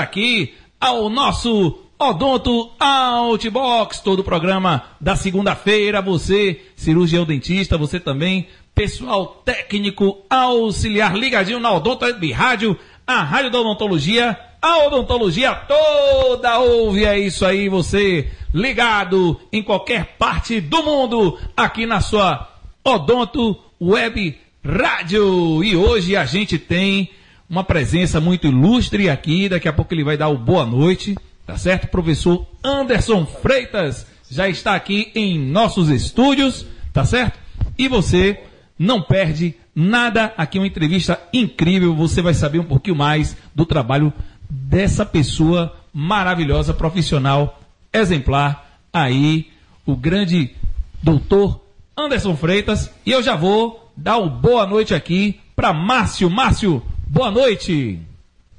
aqui ao nosso Odonto Outbox, todo o programa da segunda-feira. Você, cirurgião dentista, você também, pessoal técnico auxiliar, ligadinho na Odonto Web Rádio, a rádio da odontologia, a odontologia toda ouve. É isso aí, você ligado em qualquer parte do mundo, aqui na sua Odonto Web Rádio. E hoje a gente tem uma presença muito ilustre aqui. Daqui a pouco ele vai dar o boa noite Tá certo? Professor Anderson Freitas já está aqui em nossos estúdios, tá certo? E você não perde nada aqui, uma entrevista incrível. Você vai saber um pouquinho mais do trabalho dessa pessoa maravilhosa, profissional, exemplar. Aí, o grande doutor Anderson Freitas. E eu já vou dar o boa noite aqui para Márcio. Márcio, boa noite.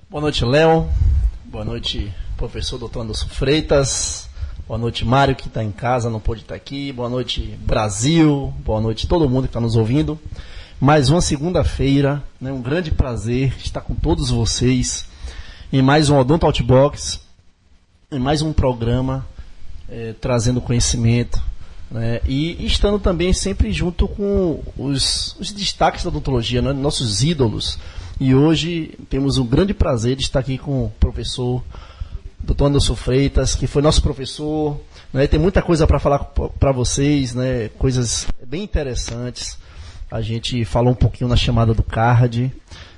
Boa noite, Léo. Boa noite, professor doutor Anderson Freitas. Boa noite, Mário, que está em casa, não pôde estar aqui. Boa noite, Brasil. Boa noite, todo mundo que está nos ouvindo. Mais uma segunda-feira, né, um grande prazer estar com todos vocês em mais um Odonto Outbox, em mais um programa é, trazendo conhecimento né, e estando também sempre junto com os, os destaques da odontologia, né, nossos ídolos. E hoje temos o grande prazer de estar aqui com o professor doutor Anderson Freitas, que foi nosso professor. Né? Tem muita coisa para falar para vocês, né? coisas bem interessantes. A gente falou um pouquinho na chamada do card,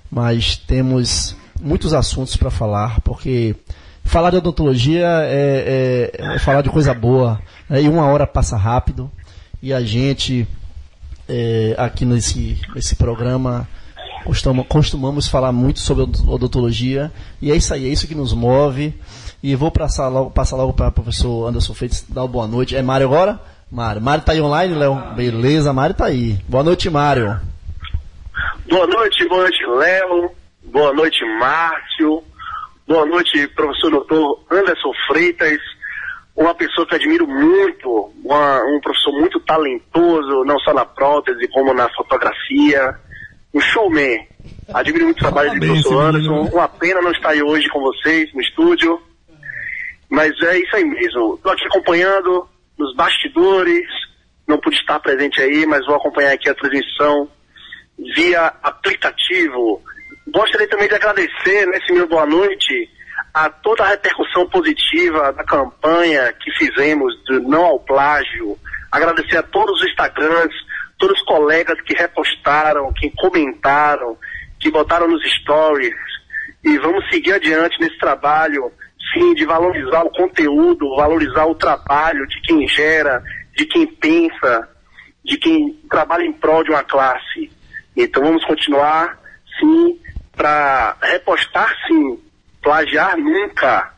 mas temos muitos assuntos para falar, porque falar de odontologia é, é, é falar de coisa boa. Né? E uma hora passa rápido. E a gente, é, aqui nesse, nesse programa, costumamos falar muito sobre odontologia. E é isso aí, é isso que nos move. E vou passar logo, passar logo para o professor Anderson Freitas dar uma boa noite. É Mário agora? Mário. Mário tá aí online, Léo? Beleza, Mário tá aí. Boa noite, Mário. Boa noite, boa noite, Léo. Boa noite, Márcio. Boa noite, professor doutor Anderson Freitas. Uma pessoa que admiro muito, uma, um professor muito talentoso, não só na prótese, como na fotografia. Um showman. Admiro muito o trabalho do professor Anderson. Uma pena não estar aí hoje com vocês no estúdio. Mas é isso aí mesmo. Estou aqui acompanhando nos bastidores, não pude estar presente aí, mas vou acompanhar aqui a transmissão via aplicativo. Gostaria também de agradecer nesse meu boa noite a toda a repercussão positiva da campanha que fizemos do Não ao Plágio. Agradecer a todos os Instagrams, todos os colegas que repostaram, que comentaram, que botaram nos stories. E vamos seguir adiante nesse trabalho sim, de valorizar o conteúdo, valorizar o trabalho de quem gera, de quem pensa, de quem trabalha em prol de uma classe. Então vamos continuar, sim, para repostar, sim, plagiar nunca,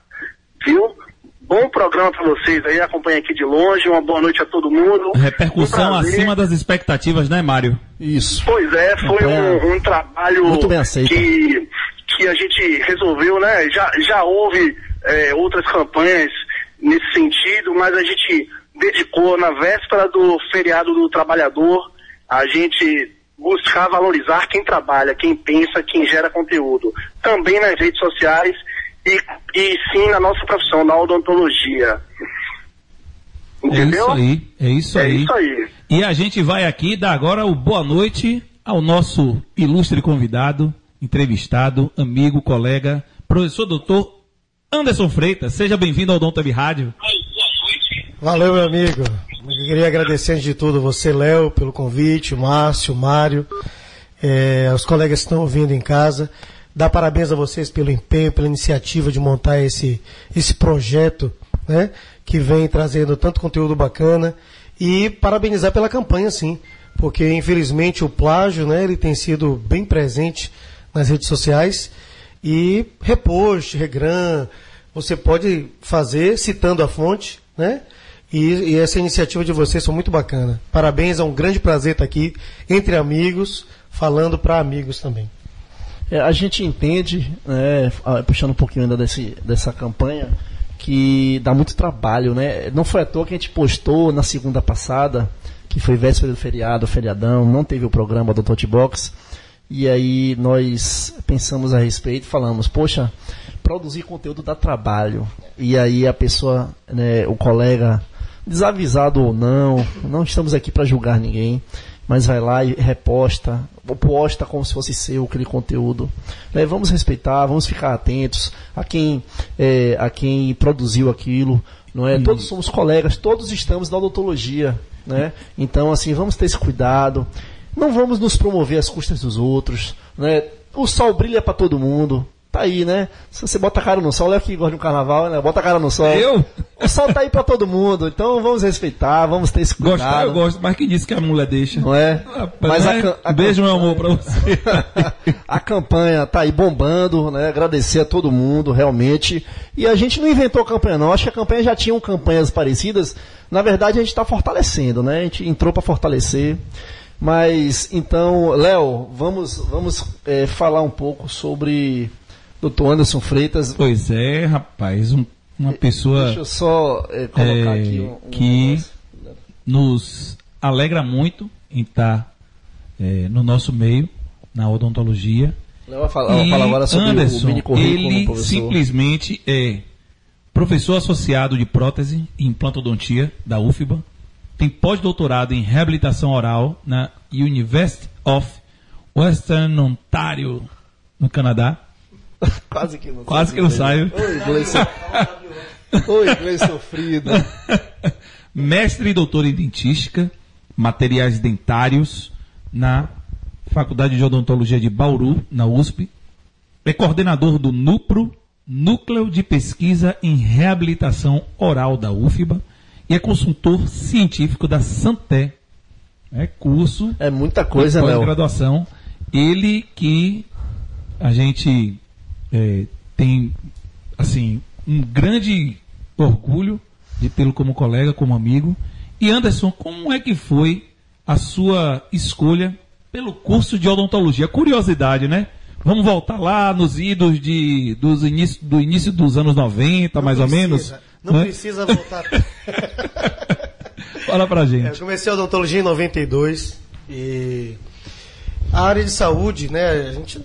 viu? Bom programa para vocês aí, acompanha aqui de longe, uma boa noite a todo mundo. Repercussão um acima das expectativas, né, Mário? Isso. Pois é, foi um, um, trabalho que, que a gente resolveu, né? Já, já houve é, outras campanhas nesse sentido, mas a gente dedicou na véspera do feriado do trabalhador, a gente buscar valorizar quem trabalha, quem pensa, quem gera conteúdo. Também nas redes sociais e, e sim na nossa profissão, na odontologia. Entendeu? É isso aí, é isso é aí. Isso aí. E a gente vai aqui dar agora o boa noite ao nosso ilustre convidado, entrevistado, amigo, colega, professor doutor Anderson Freitas, seja bem-vindo ao Dom Web Rádio. Valeu, meu amigo. Eu queria agradecer antes de tudo você, Léo, pelo convite, o Márcio, o Mário, é, os colegas que estão ouvindo em casa. Dar parabéns a vocês pelo empenho, pela iniciativa de montar esse, esse projeto, né? Que vem trazendo tanto conteúdo bacana. E parabenizar pela campanha, sim. Porque, infelizmente, o plágio, né? Ele tem sido bem presente nas redes sociais e repost, regram, você pode fazer citando a fonte, né? E, e, essa iniciativa de vocês foi muito bacana. Parabéns, é um grande prazer estar aqui entre amigos, falando para amigos também. É, a gente entende, né, puxando um pouquinho ainda desse, dessa campanha, que dá muito trabalho, né? Não foi à toa que a gente postou na segunda passada, que foi véspera do feriado, feriadão, não teve o programa do Totbox. Box e aí nós pensamos a respeito, falamos, poxa, produzir conteúdo dá trabalho. E aí a pessoa, né, o colega, desavisado ou não, não estamos aqui para julgar ninguém, mas vai lá e reposta, posta como se fosse seu aquele conteúdo. Né, vamos respeitar, vamos ficar atentos a quem, é, a quem produziu aquilo. Não é? Todos somos colegas, todos estamos na odontologia. Né? Então, assim, vamos ter esse cuidado. Não vamos nos promover às custas dos outros. Né? O sol brilha para todo mundo. Tá aí, né? Se você bota a cara no sol, olha que gosta de um carnaval, né? Bota a cara no sol. Eu? O sol tá aí para todo mundo. Então vamos respeitar, vamos ter esse cuidado. Gostar eu gosto, mas quem disse que a mulher deixa? Não é? mas a, a, a Beijo, meu amor, pra você. a campanha tá aí bombando, né? Agradecer a todo mundo, realmente. E a gente não inventou a campanha, não. Acho que a campanha já tinha campanhas parecidas. Na verdade, a gente está fortalecendo, né? A gente entrou para fortalecer. Mas então, Léo, vamos, vamos é, falar um pouco sobre Dr. Anderson Freitas. Pois é, rapaz, um, uma pessoa. Deixa eu só é, colocar é, aqui um, um que negócio. nos alegra muito em estar é, no nosso meio, na odontologia. Léo vai falar, vai E falar agora sobre Anderson, o mini ele professor. simplesmente é professor associado de prótese e implantodontia da UFBA, tem pós-doutorado em reabilitação oral na University of Western Ontario, no Canadá. Quase que não Quase que não saio. Oi, so- Oi, inglês sofrido. Mestre e doutor em dentística, materiais dentários na Faculdade de Odontologia de Bauru, na USP. É coordenador do NUPRO, Núcleo de Pesquisa em Reabilitação Oral da UFBA, e é consultor científico da Santé. É curso É muita coisa, Léo. pós-graduação. Ele que a gente é, tem assim um grande orgulho de tê-lo como colega, como amigo. E Anderson, como é que foi a sua escolha pelo curso de odontologia? Curiosidade, né? Vamos voltar lá nos idos de, dos início, do início dos anos 90, mais ou menos. precisa, Não né? precisa voltar. Fala pra É, Eu gente. comecei a odontologia em 92 e a área de saúde, né, a gente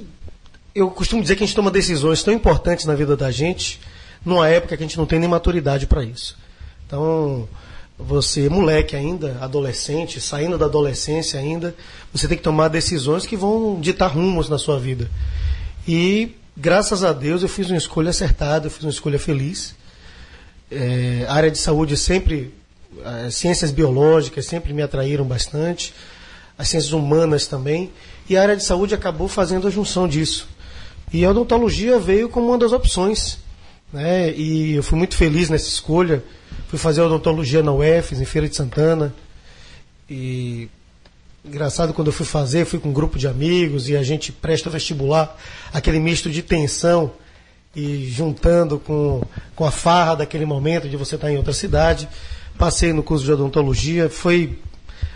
eu costumo dizer que a gente toma decisões tão importantes na vida da gente numa época que a gente não tem nem maturidade para isso. Então, você, moleque ainda, adolescente, saindo da adolescência ainda, você tem que tomar decisões que vão ditar rumos na sua vida. E, graças a Deus, eu fiz uma escolha acertada, eu fiz uma escolha feliz. É, área de saúde sempre, as ciências biológicas sempre me atraíram bastante, as ciências humanas também, e a área de saúde acabou fazendo a junção disso. E a odontologia veio como uma das opções. Né? E eu fui muito feliz nessa escolha. Fui fazer odontologia na UFES, em Feira de Santana. E engraçado quando eu fui fazer, fui com um grupo de amigos e a gente presta vestibular, aquele misto de tensão e juntando com, com a farra daquele momento de você estar em outra cidade. Passei no curso de odontologia, foi,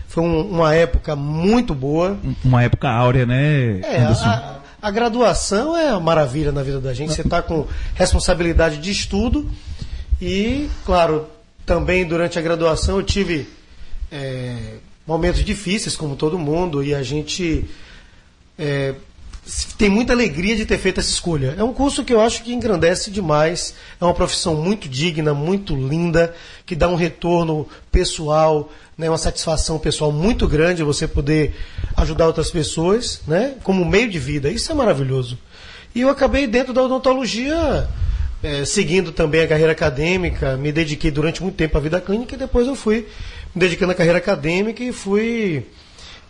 foi um- uma época muito boa. Uma época áurea, né, É, a, a graduação é uma maravilha na vida da gente. Você está com responsabilidade de estudo e, claro, também durante a graduação eu tive é, momentos difíceis, como todo mundo, e a gente é, tem muita alegria de ter feito essa escolha. É um curso que eu acho que engrandece demais. É uma profissão muito digna, muito linda, que dá um retorno pessoal, né, uma satisfação pessoal muito grande você poder ajudar outras pessoas, né, como meio de vida. Isso é maravilhoso. E eu acabei dentro da odontologia eh, seguindo também a carreira acadêmica, me dediquei durante muito tempo à vida clínica e depois eu fui me dedicando à carreira acadêmica e fui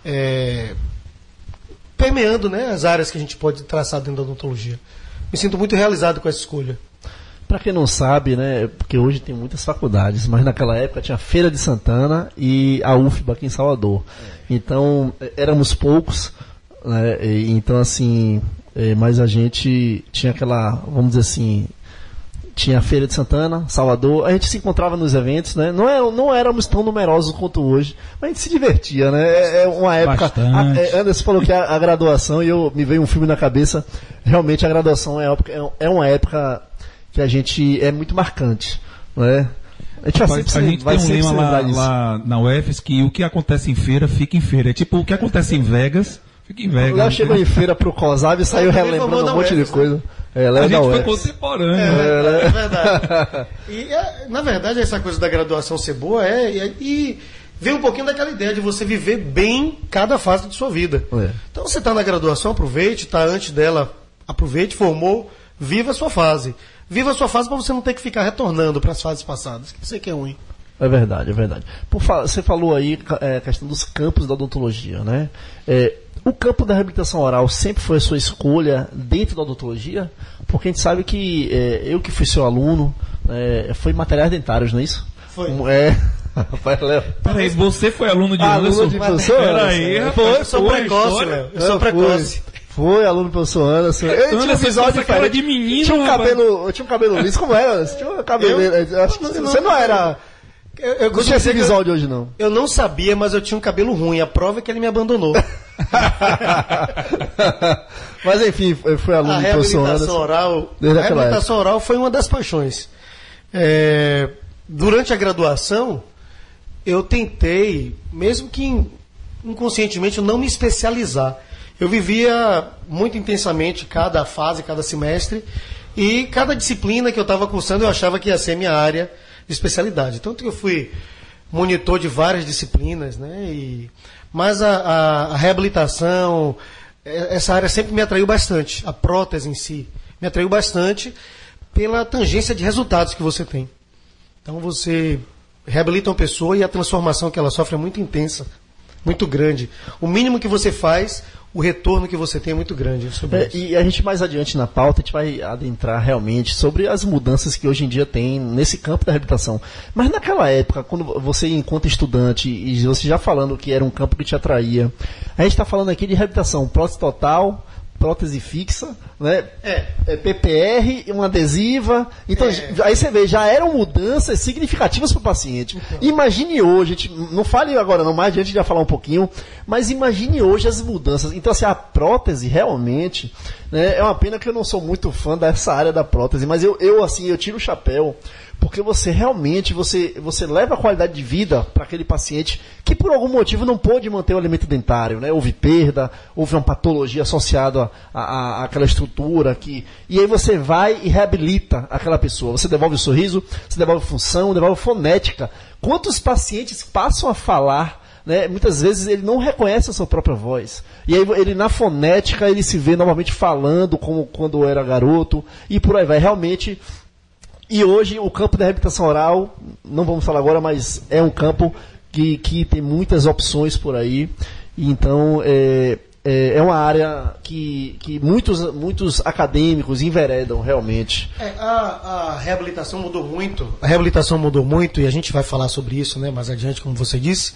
eh, permeando né, as áreas que a gente pode traçar dentro da odontologia. Me sinto muito realizado com essa escolha. Pra quem não sabe, né, porque hoje tem muitas faculdades, mas naquela época tinha a Feira de Santana e a UFBA aqui em Salvador. Então, eh, éramos poucos, né, e, então assim, mas a gente tinha aquela, vamos dizer assim, tinha a Feira de Santana, Salvador, a gente se encontrava nos eventos, né? Não, é, não éramos tão numerosos quanto hoje, mas a gente se divertia, né? É, é uma época. Bastante. a- é, Anderson falou que a, a graduação, e eu me veio um filme na cabeça, realmente a graduação é, época- é, é uma época que a gente é muito marcante, né? A gente vai Rapaz, sempre, a gente vai tem um lema lá, lá na UFS que o que acontece em feira fica em feira. É tipo, o que acontece em Vegas, fica em O Vegas. Léo chegou em feira pro COSAB e saiu relembrando um monte de né? coisa. Ela é a da gente foi UFS. contemporâneo. É, né? é verdade. E, é, na verdade, essa coisa da graduação ser boa é. E, e vem um pouquinho daquela ideia de você viver bem cada fase de sua vida. É. Então você está na graduação, aproveite, está antes dela, aproveite, formou, viva a sua fase. Viva a sua fase para você não ter que ficar retornando para as fases passadas. Que eu sei que é ruim. É verdade, é verdade. Por fa- você falou aí a questão dos campos da odontologia, né? É, o campo da reabilitação oral sempre foi a sua escolha dentro da odontologia? Porque a gente sabe que é, eu que fui seu aluno, é, foi materiais dentários, não é isso? Foi. Um- É. Rapaz, Léo. Peraí, você foi aluno de Aluno Anderson? de professor Peraí, Anderson. rapaz, Eu sou precoce, Léo. Eu sou precoce. Foi, foi aluno do professor Anderson. Eu tinha um Anderson, visual essa cara de menino, tinha um cabelo, eu tinha um cabelo liso, como era? Anderson? Tinha um cabelo. Eu? eu acho que Não, você não era. Eu, eu Não tinha esse visual de hoje, não. Eu não sabia, mas eu tinha um cabelo ruim. A prova é que ele me abandonou. Mas enfim, foi foi aluno a do professor Anderson. oral, a reabilitação oral foi uma das paixões. É, durante a graduação, eu tentei, mesmo que in- inconscientemente, eu não me especializar. Eu vivia muito intensamente cada fase, cada semestre, e cada disciplina que eu estava cursando eu achava que ia ser minha área de especialidade. Tanto que eu fui monitor de várias disciplinas, né? E, mas a, a- a reabilitação, é- essa área sempre me atraiu bastante. A prótese em si me atraiu bastante pela tangência de resultados que você tem. Então você reabilita uma pessoa e a transformação que ela sofre é muito intensa, muito grande. O mínimo que você faz, o retorno que você tem é muito grande. sobre É, isso. e a gente mais adiante na pauta, a gente vai adentrar realmente sobre as mudanças que hoje em dia tem nesse campo da reabilitação. Mas naquela época, quando você, enquanto estudante, e você já falando que era um campo que te atraía, a gente está falando aqui de reabilitação prótese total, prótese fixa, né? É. É PPR, uma adesiva. Então, É. aí você vê, já eram mudanças significativas para o paciente. Então. Imagine hoje, gente, não fale agora não, mais adiante já falar um pouquinho, mas imagine hoje as mudanças. Então, assim, a prótese realmente, né, é uma pena que eu não sou muito fã dessa área da prótese, mas eu, eu assim, eu tiro o chapéu, porque você realmente, você, você leva a qualidade de vida para aquele paciente que por algum motivo não pôde manter o alimento dentário, né? Houve perda, houve uma patologia associada àquela estrutura que e aí você vai e reabilita aquela pessoa. Você devolve o sorriso, você devolve função, devolve fonética. Quantos pacientes passam a falar né, muitas vezes ele não reconhece a sua própria voz. E aí ele na fonética ele se vê novamente falando como quando era garoto e por aí vai. Realmente e hoje o campo da reabilitação oral, não vamos falar agora, mas é um campo que, que tem muitas opções por aí. Então é, é, é uma área que, que muitos, muitos acadêmicos enveredam realmente. É, a, a reabilitação mudou muito. A reabilitação mudou muito e a gente vai falar sobre isso né, mais adiante, como você disse.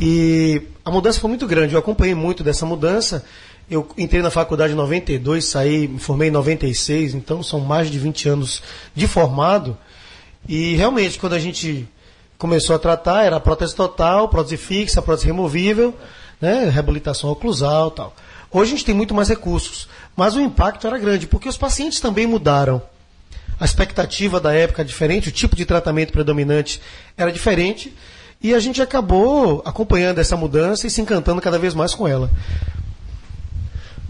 E a mudança foi muito grande. Eu acompanhei muito dessa mudança. Eu entrei na faculdade em 92, saí, me formei em 96, então são mais de 20 anos de formado. E realmente, quando a gente começou a tratar, era prótese total, prótese fixa, prótese removível, né, reabilitação oclusal tal. Hoje a gente tem muito mais recursos, mas o impacto era grande, porque os pacientes também mudaram. A expectativa da época era diferente, o tipo de tratamento predominante era diferente, e a gente acabou acompanhando essa mudança e se encantando cada vez mais com ela.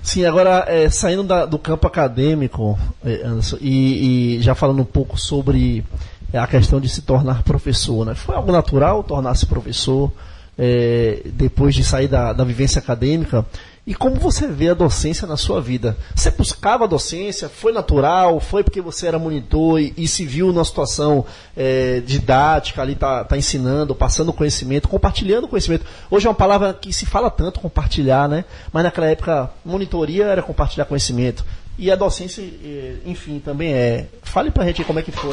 Sim, agora é, saindo da- do campo acadêmico, é, Anderson, e, e já falando um pouco sobre é, a questão de se tornar professor, né? Foi algo natural tornar-se professor é, depois de sair da, da vivência acadêmica? E como você vê a docência na sua vida? Você buscava a docência? Foi natural? Foi porque você era monitor e, e se viu numa situação é, didática ali, tá, tá ensinando, passando conhecimento, compartilhando conhecimento? Hoje é uma palavra que se fala tanto, compartilhar, né? Mas naquela época, monitoria era compartilhar conhecimento. E a docência, eh, enfim, também é. Fale pra gente como é que foi.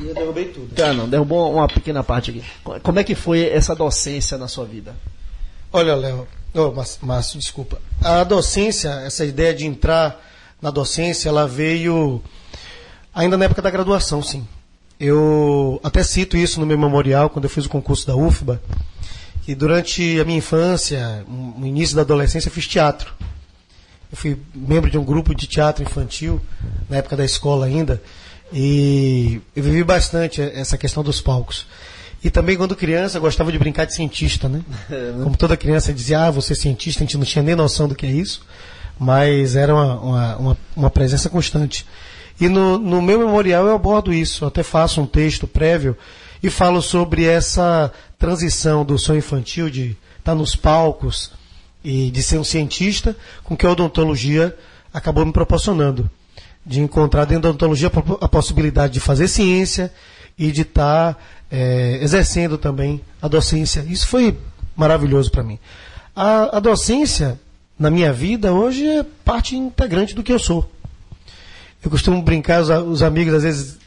E eu derrubei tudo. Ah, não, derrubou uma pequena parte aqui. Como é que foi essa docência na sua vida? Olha, Léo, oh, Márcio, desculpa. A docência, essa ideia de entrar na docência, ela veio ainda na época da graduação, sim. Eu até cito isso no meu memorial, quando eu fiz o concurso da UFBA, que durante a minha infância, no início da adolescência, eu fiz teatro. Eu fui membro de um grupo de teatro infantil, na época da escola ainda, e eu vivi bastante essa questão dos palcos. E também, quando criança, gostava de brincar de cientista, né? Como toda criança dizia, ah, você é cientista, a gente não tinha nem noção do que é isso. mas era uma, uma, uma, uma presença constante. E no, no meu memorial eu abordo isso, eu até faço um texto prévio e falo sobre essa transição do sonho infantil de estar nos palcos e de ser um cientista com que a odontologia acabou me proporcionando. De encontrar dentro da odontologia a possibilidade de fazer ciência e de estar é, exercendo também a docência. Isso foi maravilhoso para mim. A, a docência na minha vida hoje é parte integrante do que eu sou. Eu costumo brincar, os, os amigos às vezes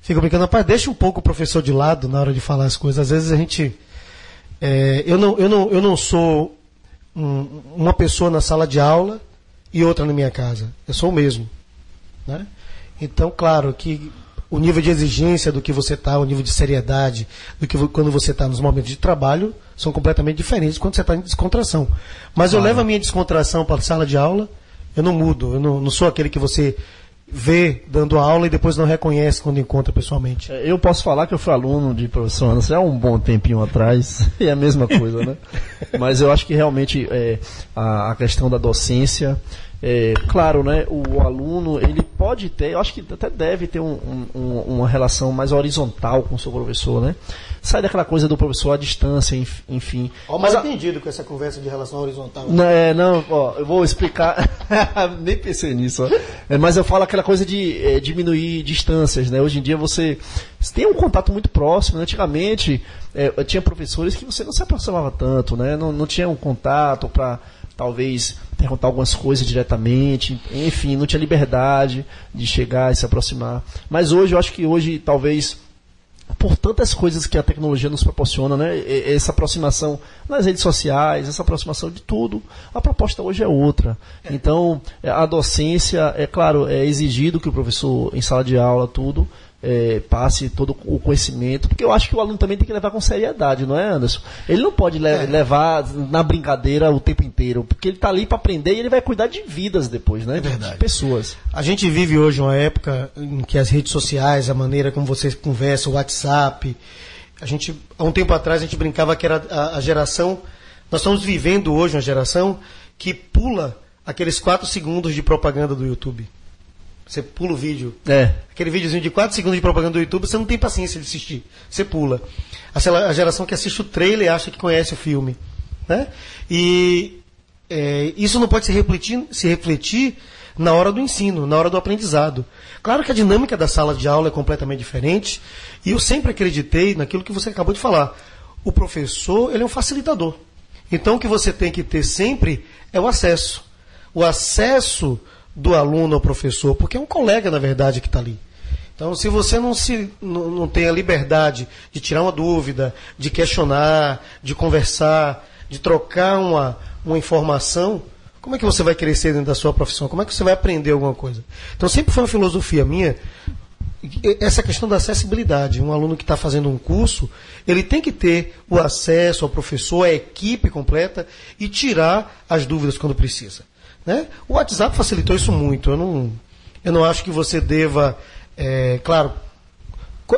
ficam brincando, rapaz, deixa um pouco o professor de lado na hora de falar as coisas. Às vezes a gente. É, eu, não, eu, não, eu não sou um, uma pessoa na sala de aula e outra na minha casa. Eu sou o mesmo. Né? Então, claro que o nível de exigência do que você está, o nível de seriedade do que quando você está nos momentos de trabalho são completamente diferentes quando você está em descontração. Mas eu levo a minha descontração para a sala de aula, eu não mudo, eu não, não sou aquele que você vê dando aula e depois não reconhece quando encontra pessoalmente. É, eu posso falar que eu fui aluno de professor Anderson há um bom tempinho atrás, e é a mesma coisa, né? Mas eu acho que realmente é, a, a questão da docência é, claro, né, o aluno ele pode ter, eu acho que até deve ter um, um, uma relação mais horizontal com o seu professor, né? Sai daquela coisa do professor à distância, enfim. Ó, mas entendido com essa conversa de relação horizontal. Não, é, não, ó, eu vou explicar. Nem pensei nisso. É, mas eu falo aquela coisa de é, diminuir distâncias, né? Hoje em dia você, você tem um contato muito próximo. Né? Antigamente é, tinha professores que você não se aproximava tanto, né? Não, não tinha um contato para talvez perguntar algumas coisas diretamente, enfim, não tinha liberdade de chegar e se aproximar. Mas hoje, eu acho que hoje, talvez, por tantas coisas que a tecnologia nos proporciona, né, essa aproximação nas redes sociais, essa aproximação de tudo, a proposta hoje é outra. Então, a docência, é claro, é exigido que o professor, em sala de aula, tudo, é, passe todo o conhecimento, porque eu acho que o aluno também tem que levar com seriedade, não é, Anderson? Ele não pode le é. levar na brincadeira o tempo inteiro, porque ele está ali para aprender e ele vai cuidar de vidas depois, né? É verdade. De pessoas. A gente vive hoje uma época em que as redes sociais, a maneira como você conversa, o WhatsApp, a gente, há um tempo atrás a gente brincava que era a, a geração, nós estamos vivendo hoje uma geração que pula aqueles quatro segundos de propaganda do YouTube. Você pula o vídeo. É. Aquele videozinho de 4 segundos de propaganda do YouTube, você não tem paciência de assistir. Você pula. A geração que assiste o trailer acha que conhece o filme. Né? E é, isso não pode se refletir, se refletir na hora do ensino, na hora do aprendizado. Claro que a dinâmica da sala de aula é completamente diferente, e eu sempre acreditei naquilo que você acabou de falar. O professor, ele é um facilitador. Então o que você tem que ter sempre é o acesso. O acesso do aluno ao professor, porque é um colega, na verdade, que está ali. Então, se você não, se, não, não tem a liberdade de tirar uma dúvida, de questionar, de conversar, de trocar uma, uma informação, como é que você vai crescer dentro da sua profissão? Como é que você vai aprender alguma coisa? Então, sempre foi uma filosofia minha essa questão da acessibilidade. Um aluno que está fazendo um curso, ele tem que ter o acesso ao professor, à equipe completa e tirar as dúvidas quando precisa. Né? O WhatsApp facilitou isso muito. Eu não, eu não acho que você deva, é, claro,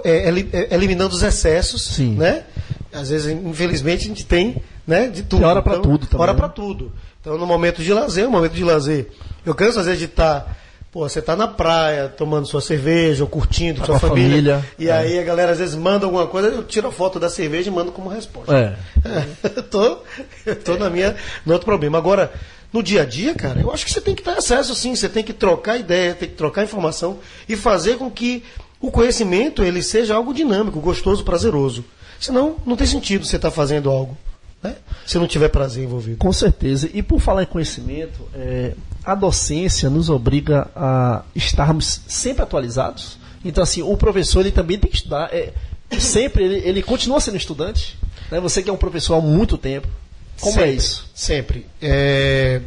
é, é, eliminando os excessos, Sim. né? Às vezes, infelizmente, a gente tem né, de tudo. Tem hora para então, tudo também. Hora né? para tudo. Então, no momento de lazer, no momento de lazer, eu canso às vezes de estar tá Pô, você tá na praia, tomando sua cerveja, ou curtindo tá sua família. família. E é. aí a galera às vezes manda alguma coisa, eu tiro a foto da cerveja e mando como resposta. É. é eu tô, eu tô na minha, no outro problema. Agora, no dia a dia, cara, eu acho que você tem que ter acesso sim, você tem que trocar ideia, tem que trocar informação e fazer com que o conhecimento ele seja algo dinâmico, gostoso, prazeroso. Senão, não tem sentido você estar tá fazendo algo né? se não tiver prazer envolvido. Com certeza. E por falar em conhecimento, é, a docência nos obriga a estarmos sempre atualizados. Então, assim, o professor ele também tem que estudar. É, sempre ele, ele continua sendo estudante. Né? Você que é um professor há muito tempo. Como é sempre, é isso? Sempre. É,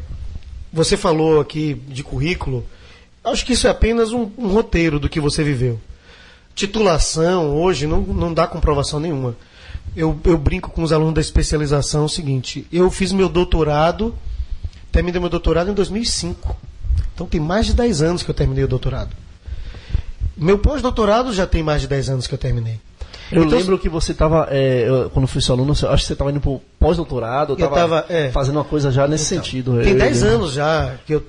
você falou aqui de currículo. Acho que isso é apenas um, um roteiro do que você viveu. Titulação hoje não, não dá comprovação nenhuma eu, eu brinco com os alunos da especialização o seguinte: eu fiz meu doutorado, terminei meu doutorado em 2005. Então tem mais de 10 anos que eu terminei o doutorado. Meu pós-doutorado já tem mais de 10 anos que eu terminei. Eu então, lembro que você estava, é, quando fui seu aluno, acho que você estava indo para pós-doutorado, eu estava é, fazendo uma coisa já nesse então, sentido. Tem 10 anos já que eu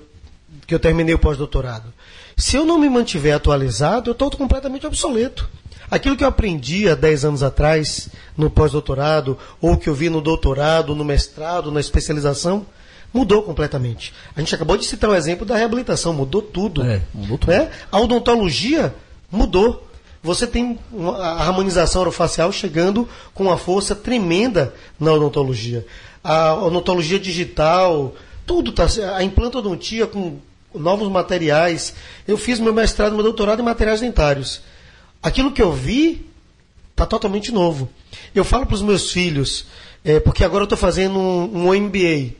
que eu terminei o pós-doutorado. Se eu não me mantiver atualizado, eu estou completamente obsoleto. Aquilo que eu aprendi há 10 anos atrás, no pós-doutorado, ou que eu vi no doutorado, no mestrado, na especialização, mudou completamente. A gente acabou de citar o exemplo da reabilitação, mudou tudo. É, mudou tudo. Né? A odontologia mudou. Você tem a harmonização orofacial chegando com uma força tremenda na odontologia. A odontologia digital, tudo está. A implantodontia com novos materiais. Eu fiz meu mestrado, meu doutorado em materiais dentários. Aquilo que eu vi está totalmente novo. Eu falo para os meus filhos, é, porque agora eu estou fazendo um, um MBA,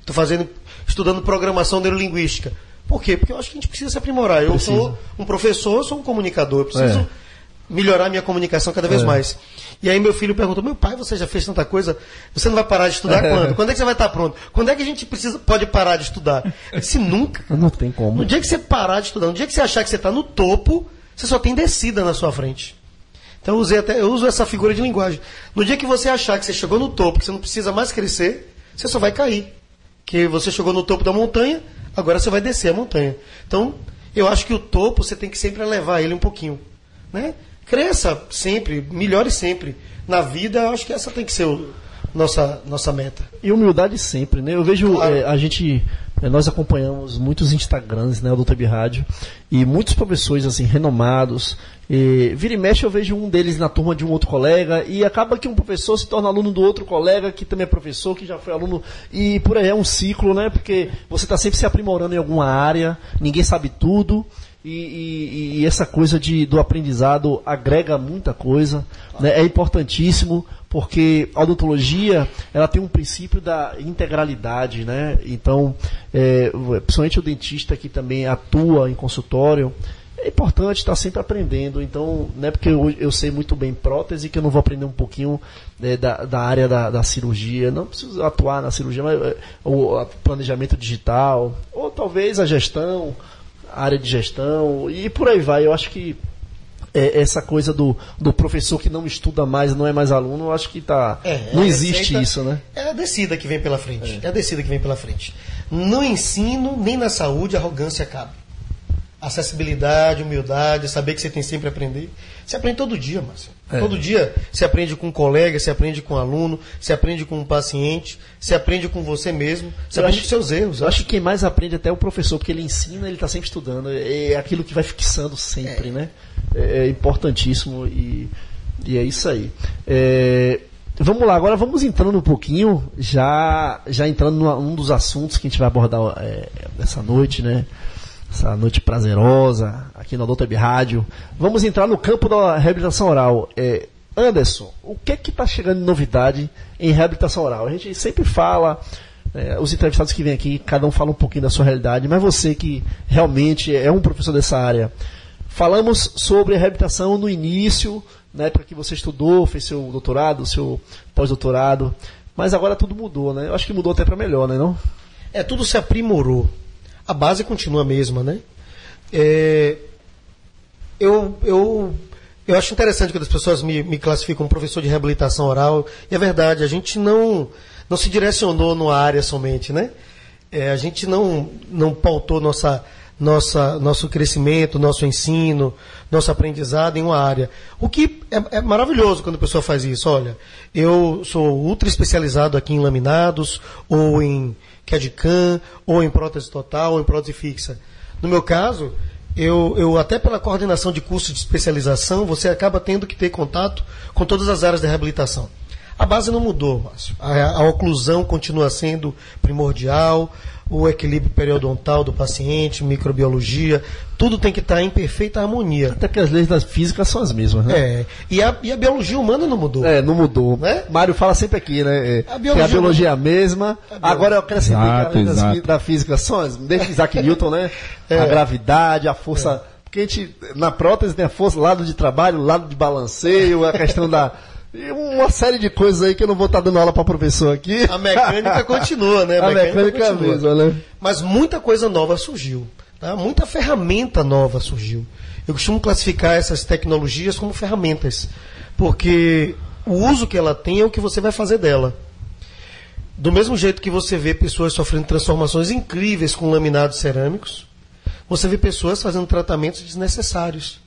estou fazendo, estudando programação neurolinguística. Por quê? Porque eu acho que a gente precisa se aprimorar. Eu precisa. sou um professor, eu sou um comunicador, eu preciso é. Melhorar minha comunicação cada vez é. mais. E aí meu filho perguntou: meu pai, você já fez tanta coisa, você não vai parar de estudar quando? Quando é que você vai estar pronto? Quando é que a gente precisa, pode parar de estudar? Se nunca. Não tem como. No dia que você parar de estudar, no dia que você achar que você está no topo, você só tem descida na sua frente. Então eu, usei até, eu uso essa figura de linguagem. No dia que você achar que você chegou no topo, que você não precisa mais crescer, você só vai cair. Que você chegou no topo da montanha, agora você vai descer a montanha. Então, eu acho que o topo você tem que sempre elevar ele um pouquinho. Né? Cresça sempre, melhore sempre. Na vida, eu acho que essa tem que ser o, nossa, nossa meta. E humildade sempre, né? Eu vejo claro. é, a gente é, nós acompanhamos muitos Instagrams, né, do Web Rádio, e muitos professores, assim, renomados. E, vira e mexe eu vejo um deles na turma de um outro colega, e acaba que um professor se torna aluno do outro colega, que também é professor, que já foi aluno, e por aí é um ciclo, né, porque você está sempre se aprimorando em alguma área, ninguém sabe tudo, e, e, e, essa coisa de, do aprendizado agrega muita coisa, né? é importantíssimo, porque a odontologia ela tem um princípio da integralidade, né? então, é, principalmente o dentista que também atua em consultório, é importante estar sempre aprendendo. Então, não é porque eu, eu sei muito bem prótese que eu não vou aprender um pouquinho né, da, da, área da, da, cirurgia. Não preciso atuar na cirurgia, mas é, o planejamento digital, ou talvez a gestão, área de gestão e por aí vai. Eu acho que é, essa coisa do, do professor que não estuda mais, não é mais aluno, eu acho que tá, é, não existe receita, isso, né? É a descida que vem pela frente. É. é a descida que vem pela frente. No ensino, nem na saúde, a arrogância cabe. Acessibilidade, humildade, saber que você tem sempre a aprender. Você aprende todo dia, Márcio. É. Todo dia você aprende com um colega, você aprende com um aluno, você aprende com um paciente, você aprende com você mesmo, você eu aprende acho, com seus erros. Eu acho que quem mais aprende até é o professor, porque ele ensina, ele está sempre estudando. É aquilo que vai fixando sempre, é. né? É, é, importantíssimo e, e é isso aí. É, vamos lá, agora vamos entrando um pouquinho, já, já entrando num dos assuntos que a gente vai abordar é, essa noite, né? Essa noite prazerosa aqui no Doutor Rádio. Vamos entrar no campo da reabilitação oral. É, Anderson, o que é que está chegando de novidade em reabilitação oral? A gente sempre fala, é, os entrevistados que vêm aqui, cada um fala um pouquinho da sua realidade, mas você que realmente é um professor dessa área, falamos sobre a reabilitação no início, na época que você estudou, fez seu doutorado, seu pós-doutorado, mas agora tudo mudou, né? Eu acho que mudou até para melhor, né? Não? É, tudo se aprimorou a base continua a mesma, né? É, eu, eu, eu acho interessante quando as pessoas me, me classificam como professor de reabilitação oral, e é verdade, a gente não, não se direcionou numa área somente, né? É, a gente não, não pautou nossa, nossa, nosso crescimento, nosso ensino, nosso aprendizado em uma área. O que é, é, maravilhoso quando a pessoa faz isso. Olha, eu sou ultra especializado aqui em laminados ou em de CAN, ou em prótese total, ou em prótese fixa. No meu caso, eu, eu até pela coordenação de curso de especialização, você acaba tendo que ter contato com todas as áreas de reabilitação. A base não mudou, Márcio. A, a oclusão continua sendo primordial, o equilíbrio periodontal do paciente, microbiologia, tudo tem que estar em perfeita harmonia. Até que as leis da física são as mesmas, né? É. E a, e a biologia humana não mudou. É, não mudou. Né? Mário fala sempre aqui, né? É, a biologia, a biologia é a mesma. A Agora eu quero saber das, da física são as, desde Isaac Newton, né? É. A gravidade, a força. É. Porque a gente, na prótese tem a força, lado de trabalho, lado de balanceio, a questão da uma série de coisas aí que eu não vou estar dando aula para professor aqui. A mecânica continua, né? A, a mecânica, mecânica é mesmo, né? Mas muita coisa nova surgiu. Tá? Muita ferramenta nova surgiu. Eu costumo classificar essas tecnologias como ferramentas, porque o uso que ela tem é o que você vai fazer dela. Do mesmo jeito que você vê pessoas sofrendo transformações incríveis com laminados cerâmicos, você vê pessoas fazendo tratamentos desnecessários.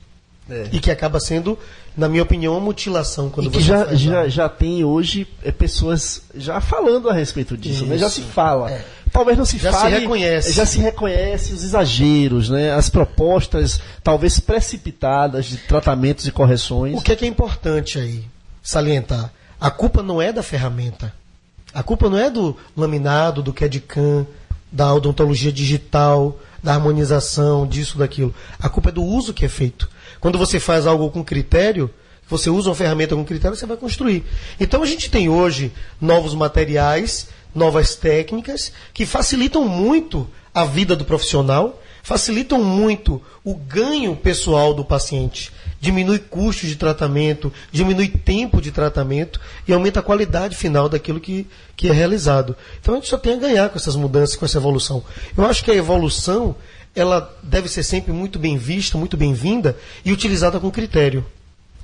É. E que acaba sendo, na minha opinião, uma mutilação quando e que já, já, já tem hoje é, pessoas já falando a respeito disso, né? já se fala. É. Talvez não se já fale, se reconhece. já se reconhece os exageros, né? as propostas talvez precipitadas de tratamentos e correções. O que é, que é importante aí salientar? A culpa não é da ferramenta. A culpa não é do laminado, do CAD-CAM, da odontologia digital, da harmonização, disso, daquilo. A culpa é do uso que é feito. Quando você faz algo com critério, você usa uma ferramenta com critério, você vai construir. Então a gente tem hoje novos materiais, novas técnicas que facilitam muito a vida do profissional, facilitam muito o ganho pessoal do paciente. Diminui custos de tratamento, diminui tempo de tratamento e aumenta a qualidade final daquilo que, que é realizado. Então a gente só tem a ganhar com essas mudanças, com essa evolução. Eu acho que a evolução ela deve ser sempre muito bem vista, muito bem-vinda e utilizada com critério.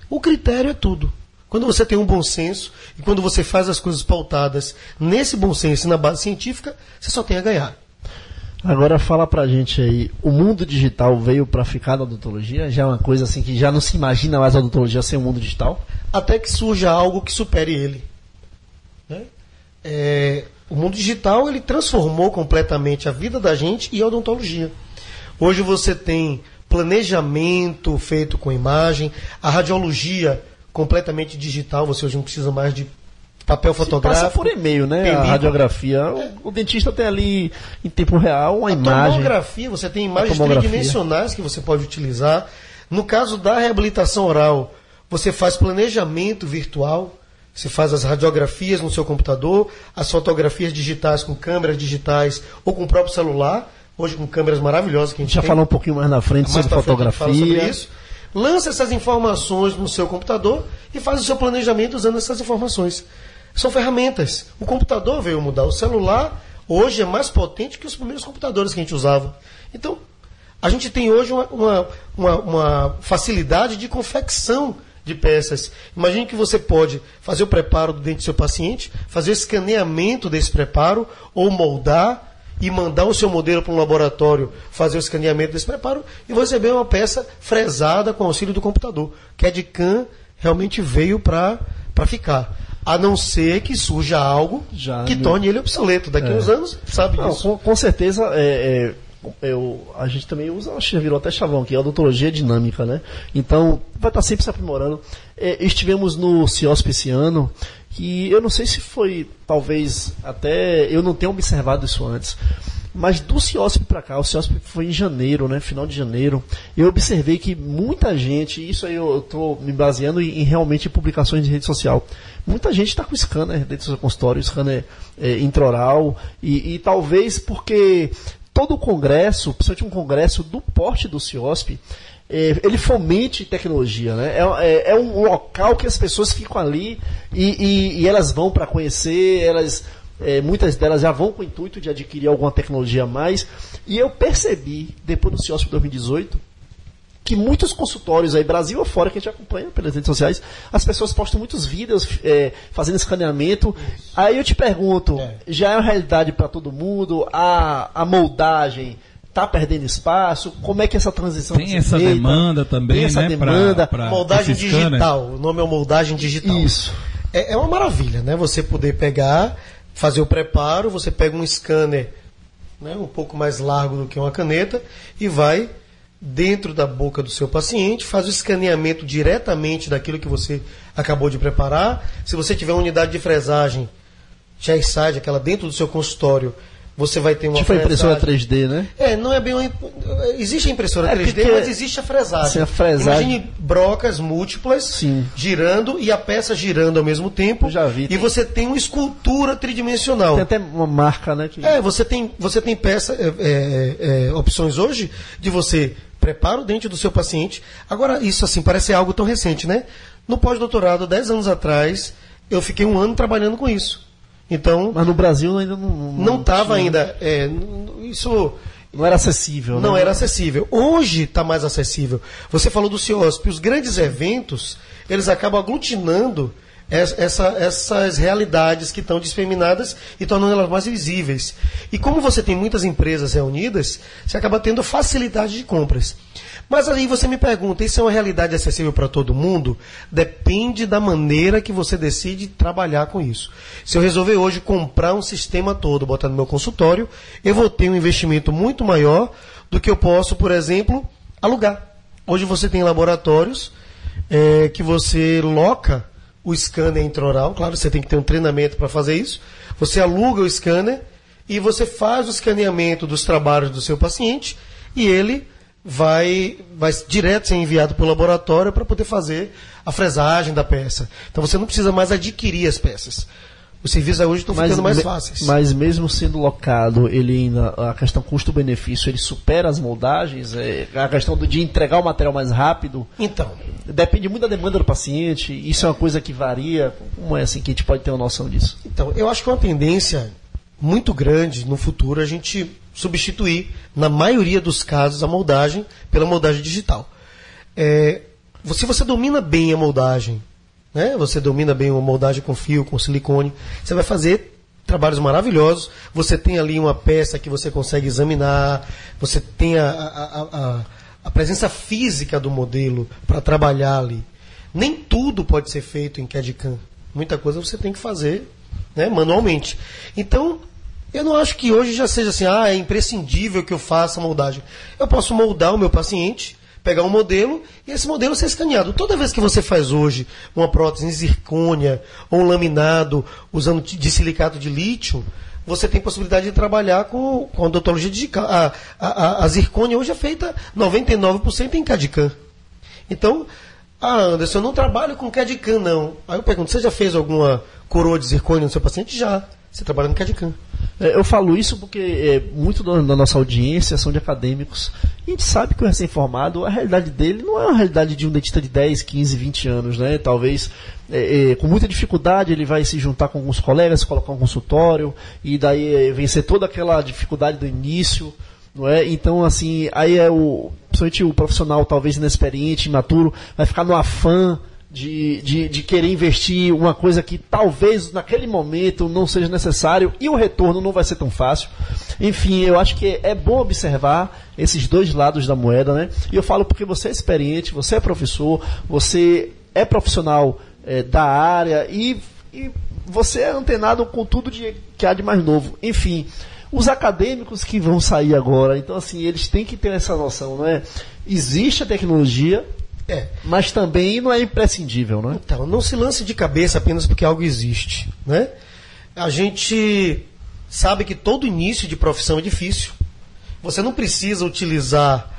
O critério é tudo. Quando você tem um bom senso e quando você faz as coisas pautadas nesse bom senso e na base científica, você só tem a ganhar. Agora fala pra gente aí, o mundo digital veio para ficar na odontologia? Já é uma coisa assim que já não se imagina mais a odontologia sem o mundo digital? Até que surja algo que supere ele. Né? É, o mundo digital ele transformou completamente a vida da gente e a odontologia. Hoje você tem planejamento feito com imagem, a radiologia completamente digital, você hoje não precisa mais de papel fotográfico. Passa por e-mail, né? Película. A radiografia. É. O, dentista tem ali em tempo real uma a imagem. Tomografia, você tem imagens tridimensionais que você pode utilizar. No caso da reabilitação oral, você faz planejamento virtual. Você faz as radiografias no seu computador, as fotografias digitais com câmeras digitais ou com o próprio celular hoje com câmeras maravilhosas que a gente já falou um pouquinho mais na frente mais sobre fotografia. Frente sobre isso. Lança essas informações no seu computador e faz o seu planejamento usando essas informações. São ferramentas. O computador veio mudar. O celular hoje é mais potente que os primeiros computadores que a gente usava. Então, a gente tem hoje uma, uma, uma, uma facilidade de confecção de peças. Imagine que você pode fazer o preparo do dente do seu paciente, fazer o escaneamento desse preparo ou moldar e mandar o seu modelo para um laboratório fazer o escaneamento desse preparo e você receber uma peça fresada com auxílio do computador. CAD-CAM realmente veio para ficar. A não ser que surja algo Já, que torne ele obsoleto. Daqui a é. uns anos, sabe não. Com, com certeza, é, é, eu, a gente também usa, acho que virou até chavão, que é a odontologia dinâmica, né? Então, vai estar sempre se aprimorando. É, estivemos no CIOSP esse ano que eu não sei se foi, talvez, até eu não tenha observado isso antes, mas do CIOSP para cá, o CIOSP foi em janeiro, né, final de janeiro, eu observei que muita gente, isso aí eu estou me baseando em, em, realmente publicações de rede social, muita gente está com scanner dentro do seu consultório, scanner é, intraoral, e, e talvez porque todo o congresso, principalmente um congresso do porte do CIOSP, é, ele fomente tecnologia, né? É, é, é, um local que as pessoas ficam ali e, e, e elas vão para conhecer, elas é, muitas delas já vão com o intuito de adquirir alguma tecnologia a mais. E eu percebi, depois do CIOSP 2018, que muitos consultórios aí, Brasil ou fora, que a gente acompanha pelas redes sociais, as pessoas postam muitos vídeos é, fazendo escaneamento. Isso. Aí eu te pergunto, é. já é uma realidade para todo mundo? A, a moldagem está perdendo espaço? Como é que essa transição Tem essa feita? demanda também, Tem essa né, demanda. Pra, pra moldagem digital. O nome é moldagem digital. Isso. É, é uma maravilha, né? Você poder pegar, fazer o preparo, você pega um scanner né, um pouco mais largo do que uma caneta e vai dentro da boca do seu paciente, faz o escaneamento diretamente daquilo que você acabou de preparar. Se você tiver uma unidade de fresagem, chairside, aquela dentro do seu consultório, você vai ter uma tipo fresagem. impressora 3D, né? É, não é bem uma, existe a impressora é 3D, mas existe a fresagem. Sim, a fresagem. Imagine brocas múltiplas Sim. girando e a peça girando ao mesmo tempo. Eu já vi. E tem... você tem uma escultura tridimensional. Tem até uma marca, né? Que... É, você tem, você tem peça, é, é, é, opções hoje de você prepara o dente do seu paciente. Agora, isso assim parece algo tão recente, né? No pós-doutorado, 10 anos atrás, eu fiquei um ano trabalhando com isso. Então, mas no Brasil ainda não não estava ainda é, isso não era acessível. Não né? era acessível. Hoje está mais acessível. Você falou do CIOSP. Os grandes eventos eles acabam aglutinando essa, essas realidades que estão disseminadas e tornando elas mais visíveis. E como você tem muitas empresas reunidas, você acaba tendo facilidade de compras. Mas aí você me pergunta, isso é uma realidade acessível para todo mundo? Depende da maneira que você decide trabalhar com isso. Se eu resolver hoje comprar um sistema todo, botar no meu consultório, eu vou ter um investimento muito maior do que eu posso, por exemplo, alugar. Hoje você tem laboratórios é, que você loca o scanner intraoral, claro, você tem que ter um treinamento para fazer isso. Você aluga o scanner e você faz o escaneamento dos trabalhos do seu paciente e ele vai, vai direto ser enviado para o laboratório para poder fazer a fresagem da peça. Então você não precisa mais adquirir as peças. Os serviços hoje estão ficando mais fáceis. Mas mesmo sendo locado, ele ainda, a questão custo-benefício, ele supera as moldagens? É, a questão de entregar o material mais rápido? Então. Depende muito da demanda do paciente. Isso é uma coisa que varia. Como é assim que a gente pode ter uma noção disso? Então, eu acho que é uma tendência muito grande no futuro a gente substituir, na maioria dos casos, a moldagem pela moldagem digital. É, se você domina bem a moldagem, né, você domina bem uma moldagem com fio, com silicone, você vai fazer trabalhos maravilhosos. Você tem ali uma peça que você consegue examinar, você tem a, a, a, a presença física do modelo para trabalhar ali. Nem tudo pode ser feito em CAD-CAM. Muita coisa você tem que fazer né, manualmente. Então, eu não acho que hoje já seja assim, ah, é imprescindível que eu faça moldagem. Eu posso moldar o meu paciente, pegar um modelo e esse modelo ser escaneado. Toda vez que você faz hoje uma prótese em zircônia ou um laminado usando de silicato de lítio, você tem possibilidade de trabalhar com, com odontologia digital. A, a, a, zircônia hoje é feita 99% em CAD-CAM. Então, ah, Anderson, eu não trabalho com CAD-CAM, não. Aí eu pergunto, você já fez alguma coroa de zircônia no seu paciente? Já. Você trabalha no CAD-CAM. É, eu falo isso porque é, muito da, nossa audiência são de acadêmicos. A gente sabe que o recém-formado, a realidade dele não é a realidade de um dentista de 10, 15, 20 anos. Né? Talvez é, é, com muita dificuldade ele vai se juntar com alguns colegas, colocar um consultório e daí é, vencer toda aquela dificuldade do início. Não é? Então, assim, aí é o, principalmente o profissional talvez inexperiente, imaturo, vai ficar no afã de, de, de, querer investir uma coisa que talvez naquele momento não seja necessário e o retorno não vai ser tão fácil. Enfim, eu acho que é bom observar esses dois lados da moeda, né? E eu falo porque você é experiente, você é professor, você é profissional é, da área e, e você é antenado com tudo de, que há de mais novo. Enfim, os acadêmicos que vão sair agora, então assim, eles têm que ter essa noção, não é? Existe a tecnologia, é. Mas também não é imprescindível, não é? Então, não se lance de cabeça apenas porque algo existe, né? A gente sabe que todo início de profissão é difícil. Você não precisa utilizar